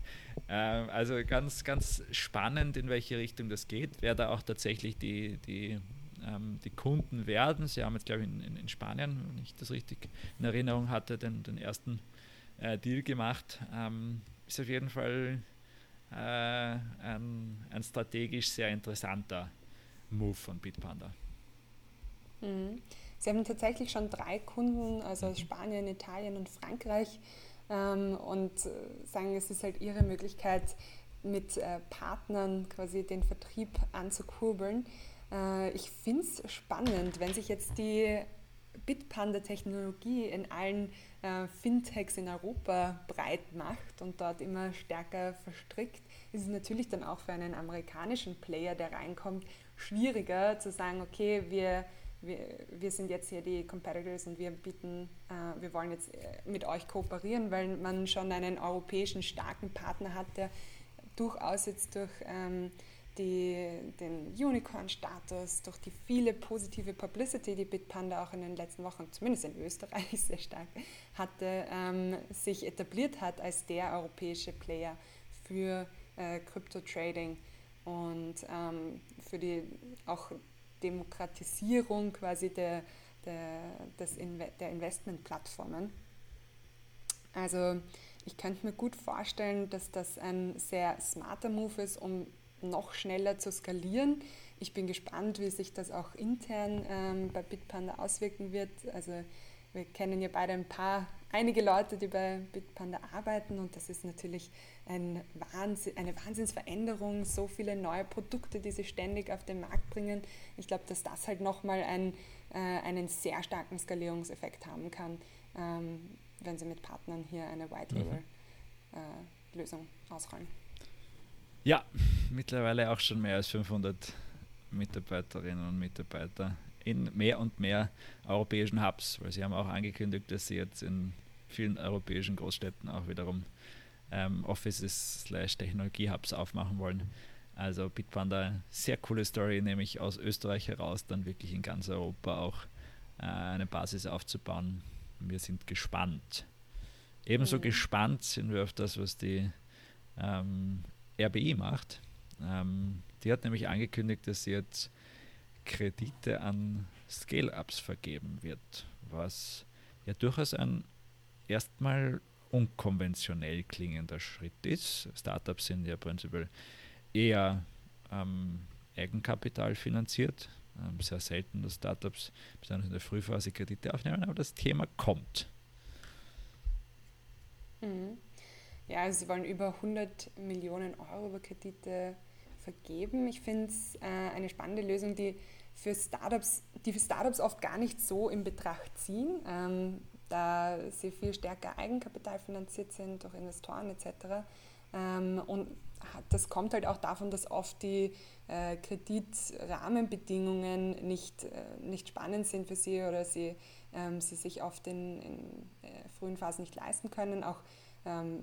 Ähm, also ganz, ganz spannend, in welche Richtung das geht, wer da auch tatsächlich die, die, ähm, die Kunden werden. Sie haben jetzt, glaube ich, in, in, Spanien, wenn ich das richtig in Erinnerung hatte, den, den ersten äh, Deal gemacht. Ähm, ist auf jeden Fall äh, ein, ein strategisch sehr interessanter Move von Bitpanda. Mhm. Sie haben tatsächlich schon drei Kunden, also aus Spanien, Italien und Frankreich, ähm, und äh, sagen, es ist halt ihre Möglichkeit, mit äh, Partnern quasi den Vertrieb anzukurbeln. Äh, ich finde es spannend, wenn sich jetzt die Bitpanda-Technologie in allen äh, Fintechs in Europa breit macht und dort immer stärker verstrickt, ist es natürlich dann auch für einen amerikanischen Player, der reinkommt, schwieriger zu sagen, okay, wir wir, wir sind jetzt hier die Competitors und wir bieten, äh, wir wollen jetzt äh, mit euch kooperieren, weil man schon einen europäischen starken Partner hat, der durchaus jetzt durch ähm, die, den Unicorn-Status, durch die viele positive Publicity, die Bitpanda auch in den letzten Wochen, zumindest in Österreich sehr stark hatte, ähm, sich etabliert hat als der europäische Player für äh, Crypto-Trading und ähm, für die auch Demokratisierung quasi der, der, des Inve der Investmentplattformen. Also ich könnte mir gut vorstellen, dass das ein sehr smarter Move ist, um noch schneller zu skalieren. Ich bin gespannt, wie sich das auch intern ähm, bei Bitpanda auswirken wird. Also wir kennen ja beide ein paar, einige Leute, die bei Bitpanda arbeiten und das ist natürlich ein Wahnsinn, eine Wahnsinnsveränderung, so viele neue Produkte, die sie ständig auf den Markt bringen. Ich glaube, dass das halt nochmal ein, äh, einen sehr starken Skalierungseffekt haben kann, ähm, wenn sie mit Partnern hier eine White-Label-Lösung mhm. äh, ausrollen. Ja, mittlerweile auch schon mehr als 500 Mitarbeiterinnen und Mitarbeiter in mehr und mehr europäischen Hubs, weil sie haben auch angekündigt, dass sie jetzt in vielen europäischen Großstädten auch wiederum ähm, Offices slash Technologie-Hubs aufmachen wollen. Also Bitpanda, sehr coole Story, nämlich aus Österreich heraus dann wirklich in ganz Europa auch äh, eine Basis aufzubauen. Wir sind gespannt. Ebenso mhm. gespannt sind wir auf das, was die ähm, RBI macht. Ähm, die hat nämlich angekündigt, dass sie jetzt Kredite an Scale-Ups vergeben wird, was ja durchaus ein erstmal unkonventionell klingender Schritt ist. Startups sind ja prinzipiell eher ähm, Eigenkapital finanziert. Ähm, sehr selten, dass Startups besonders in der Frühphase Kredite aufnehmen, aber das Thema kommt. Mhm. Ja, also sie wollen über 100 Millionen Euro über Kredite vergeben. Ich finde es äh, eine spannende Lösung, die für Startups, die für Startups oft gar nicht so in Betracht ziehen. Ähm, da sie viel stärker Eigenkapital finanziert sind durch Investoren etc. Ähm, und das kommt halt auch davon, dass oft die äh, Kreditrahmenbedingungen nicht, äh, nicht spannend sind für sie oder sie, ähm, sie sich oft in, in äh, frühen Phasen nicht leisten können. Auch ähm,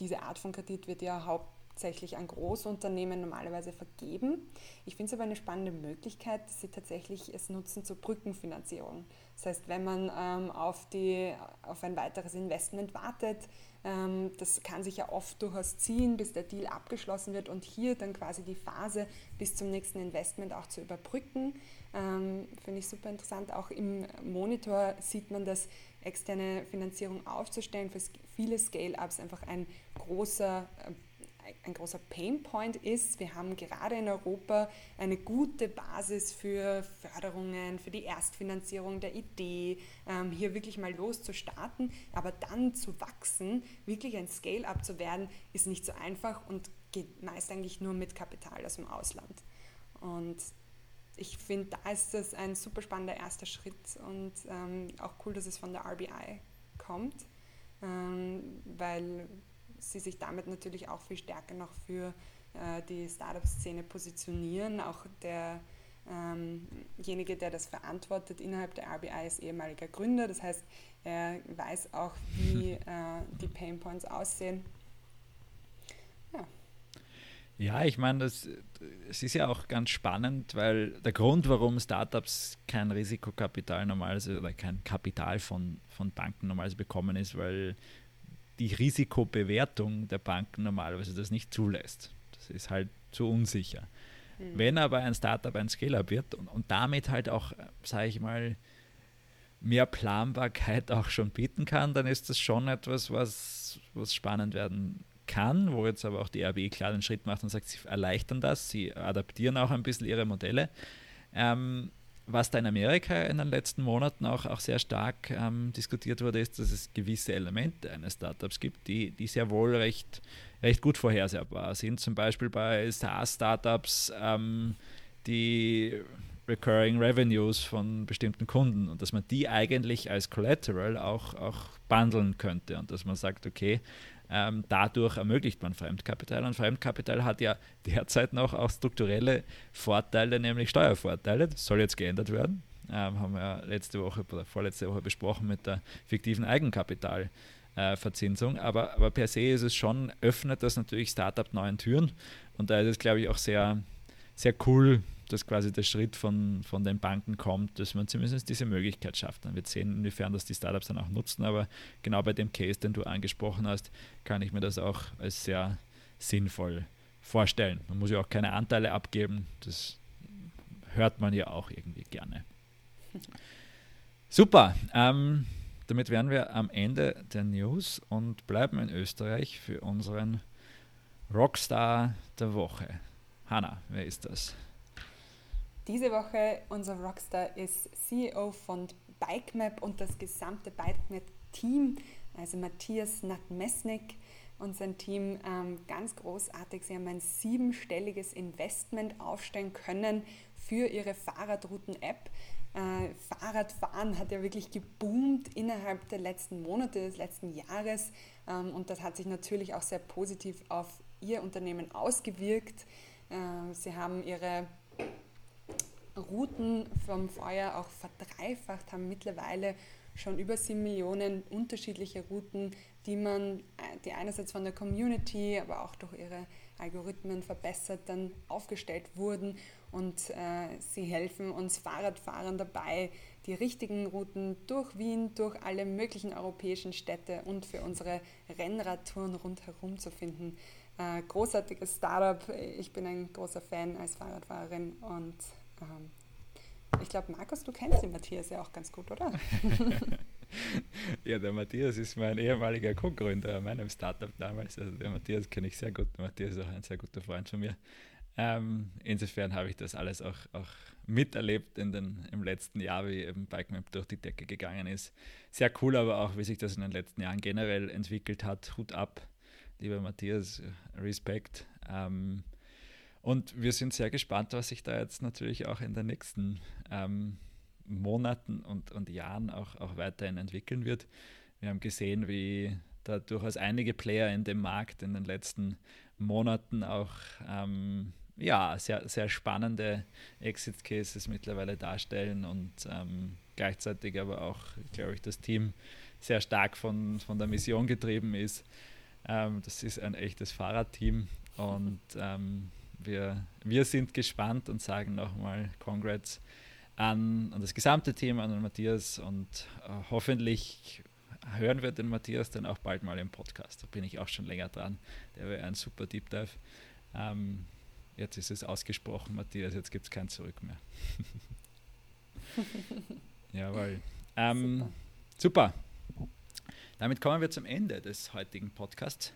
diese Art von Kredit wird ja hauptsächlich hauptsächlich an Großunternehmen normalerweise vergeben. Ich finde es aber eine spannende Möglichkeit, dass sie tatsächlich es nutzen zur Brückenfinanzierung. Das heißt, wenn man ähm, auf, die, auf ein weiteres Investment wartet, ähm, das kann sich ja oft durchaus ziehen, bis der Deal abgeschlossen wird und hier dann quasi die Phase bis zum nächsten Investment auch zu überbrücken. Ähm, finde ich super interessant. Auch im Monitor sieht man, dass externe Finanzierung aufzustellen für viele Scale-Ups einfach ein großer äh, ein großer Painpoint ist. Wir haben gerade in Europa eine gute Basis für Förderungen, für die Erstfinanzierung der Idee, ähm, hier wirklich mal loszustarten. Aber dann zu wachsen, wirklich ein Scale-up zu werden, ist nicht so einfach und geht meist eigentlich nur mit Kapital aus dem Ausland. Und ich finde, da ist das ein super spannender erster Schritt und ähm, auch cool, dass es von der RBI kommt, ähm, weil sie sich damit natürlich auch viel stärker noch für äh, die Startup-Szene positionieren. Auch derjenige, ähm der das verantwortet innerhalb der RBI, ist ehemaliger Gründer. Das heißt, er weiß auch, wie äh, die Pain Points aussehen. Ja. Ja, ich meine, es ist ja auch ganz spannend, weil der Grund, warum Startups kein Risikokapital normalerweise oder kein Kapital von, von Banken normalerweise bekommen, ist, weil die Risikobewertung der Banken normalerweise das nicht zulässt. Das ist halt zu unsicher. Mhm. Wenn aber ein Startup ein Scale-up wird und, und damit halt auch, sage ich mal, mehr Planbarkeit auch schon bieten kann, dann ist das schon etwas, was, was spannend werden kann, wo jetzt aber auch die RWE klar den Schritt macht und sagt, sie erleichtern das, sie adaptieren auch ein bisschen ihre Modelle. Ähm, was da in Amerika in den letzten Monaten auch, auch sehr stark ähm, diskutiert wurde, ist, dass es gewisse Elemente eines Startups gibt, die, die sehr wohl recht, recht gut vorhersehbar sind. Zum Beispiel bei SaaS-Startups ähm, die Recurring Revenues von bestimmten Kunden und dass man die eigentlich als Collateral auch, auch bundeln könnte und dass man sagt, okay, ähm, dadurch ermöglicht man Fremdkapital und Fremdkapital hat ja derzeit noch auch strukturelle Vorteile, nämlich Steuervorteile. Das soll jetzt geändert werden. Ähm, haben wir ja letzte Woche oder vorletzte Woche besprochen mit der fiktiven Eigenkapitalverzinsung. Äh, aber, aber per se ist es schon, öffnet das natürlich Startup neuen Türen und da ist es, glaube ich, auch sehr, sehr cool, dass quasi der Schritt von, von den Banken kommt, dass man zumindest diese Möglichkeit schafft. Dann wird sehen, inwiefern das die Startups dann auch nutzen. Aber genau bei dem Case, den du angesprochen hast, kann ich mir das auch als sehr sinnvoll vorstellen. Man muss ja auch keine Anteile abgeben. Das hört man ja auch irgendwie gerne. Super. Ähm, damit wären wir am Ende der News und bleiben in Österreich für unseren Rockstar der Woche. Hanna, wer ist das? Diese Woche unser Rockstar ist CEO von Bikemap und das gesamte Bikemap-Team, also Matthias Natmesnik und sein Team, ähm, ganz großartig. Sie haben ein siebenstelliges Investment aufstellen können für ihre Fahrradrouten-App. Äh, Fahrradfahren hat ja wirklich geboomt innerhalb der letzten Monate, des letzten Jahres ähm, und das hat sich natürlich auch sehr positiv auf ihr Unternehmen ausgewirkt. Äh, sie haben ihre Routen vom Vorjahr auch verdreifacht, haben mittlerweile schon über sieben Millionen unterschiedliche Routen, die man, die einerseits von der Community, aber auch durch ihre Algorithmen verbessert dann aufgestellt wurden und äh, sie helfen uns Fahrradfahrern dabei, die richtigen Routen durch Wien, durch alle möglichen europäischen Städte und für unsere Rennradtouren rundherum zu finden. Äh, großartiges Startup. Ich bin ein großer Fan als Fahrradfahrerin und ähm, ich glaube, Markus, du kennst den Matthias ja auch ganz gut, oder? ja, der Matthias ist mein ehemaliger Co-Gründer meinem Startup damals. Also der Matthias kenne ich sehr gut. Der Matthias ist auch ein sehr guter Freund von mir. Ähm, insofern habe ich das alles auch, auch miterlebt in den, im letzten Jahr, wie eben Bikemap durch die Decke gegangen ist. Sehr cool, aber auch, wie sich das in den letzten Jahren generell entwickelt hat. Hut ab, lieber Matthias, Respekt. Ähm, und wir sind sehr gespannt, was sich da jetzt natürlich auch in den nächsten ähm, Monaten und, und Jahren auch, auch weiterhin entwickeln wird. Wir haben gesehen, wie da durchaus einige Player in dem Markt in den letzten Monaten auch ähm, ja, sehr, sehr spannende Exit Cases mittlerweile darstellen und ähm, gleichzeitig aber auch, glaube ich, das Team sehr stark von, von der Mission getrieben ist. Ähm, das ist ein echtes Fahrradteam Und ähm, wir, wir sind gespannt und sagen nochmal Congrats an, an das gesamte Team, an Matthias und äh, hoffentlich hören wir den Matthias dann auch bald mal im Podcast. Da bin ich auch schon länger dran. Der wäre ein super Deep Dive. Ähm, jetzt ist es ausgesprochen, Matthias, jetzt gibt es kein Zurück mehr. Jawohl. Ähm, super. super. Damit kommen wir zum Ende des heutigen Podcasts.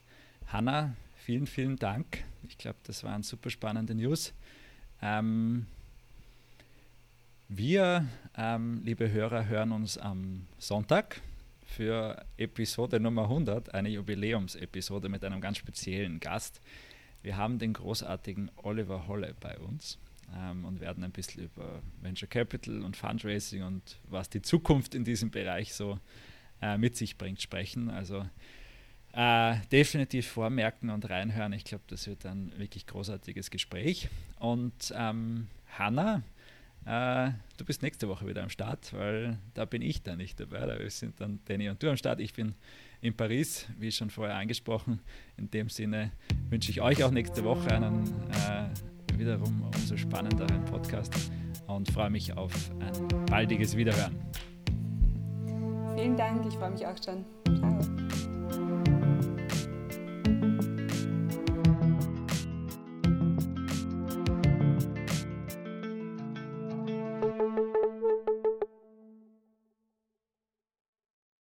Hanna, vielen, vielen Dank. Ich glaube, das waren super spannende News. Ähm, wir, ähm, liebe Hörer, hören uns am Sonntag für Episode Nummer 100, eine Jubiläumsepisode mit einem ganz speziellen Gast. Wir haben den großartigen Oliver Holle bei uns ähm, und werden ein bisschen über Venture Capital und Fundraising und was die Zukunft in diesem Bereich so äh, mit sich bringt sprechen. Also äh, definitiv vormerken und reinhören. Ich glaube, das wird ein wirklich großartiges Gespräch. Und ähm, Hanna, äh, du bist nächste Woche wieder am Start, weil da bin ich dann nicht dabei. Da sind dann Danny und du am Start. Ich bin in Paris, wie schon vorher angesprochen. In dem Sinne wünsche ich euch auch nächste Woche einen äh, wiederum umso spannenderen Podcast und freue mich auf ein baldiges Wiederhören. Vielen Dank, ich freue mich auch schon. Ciao.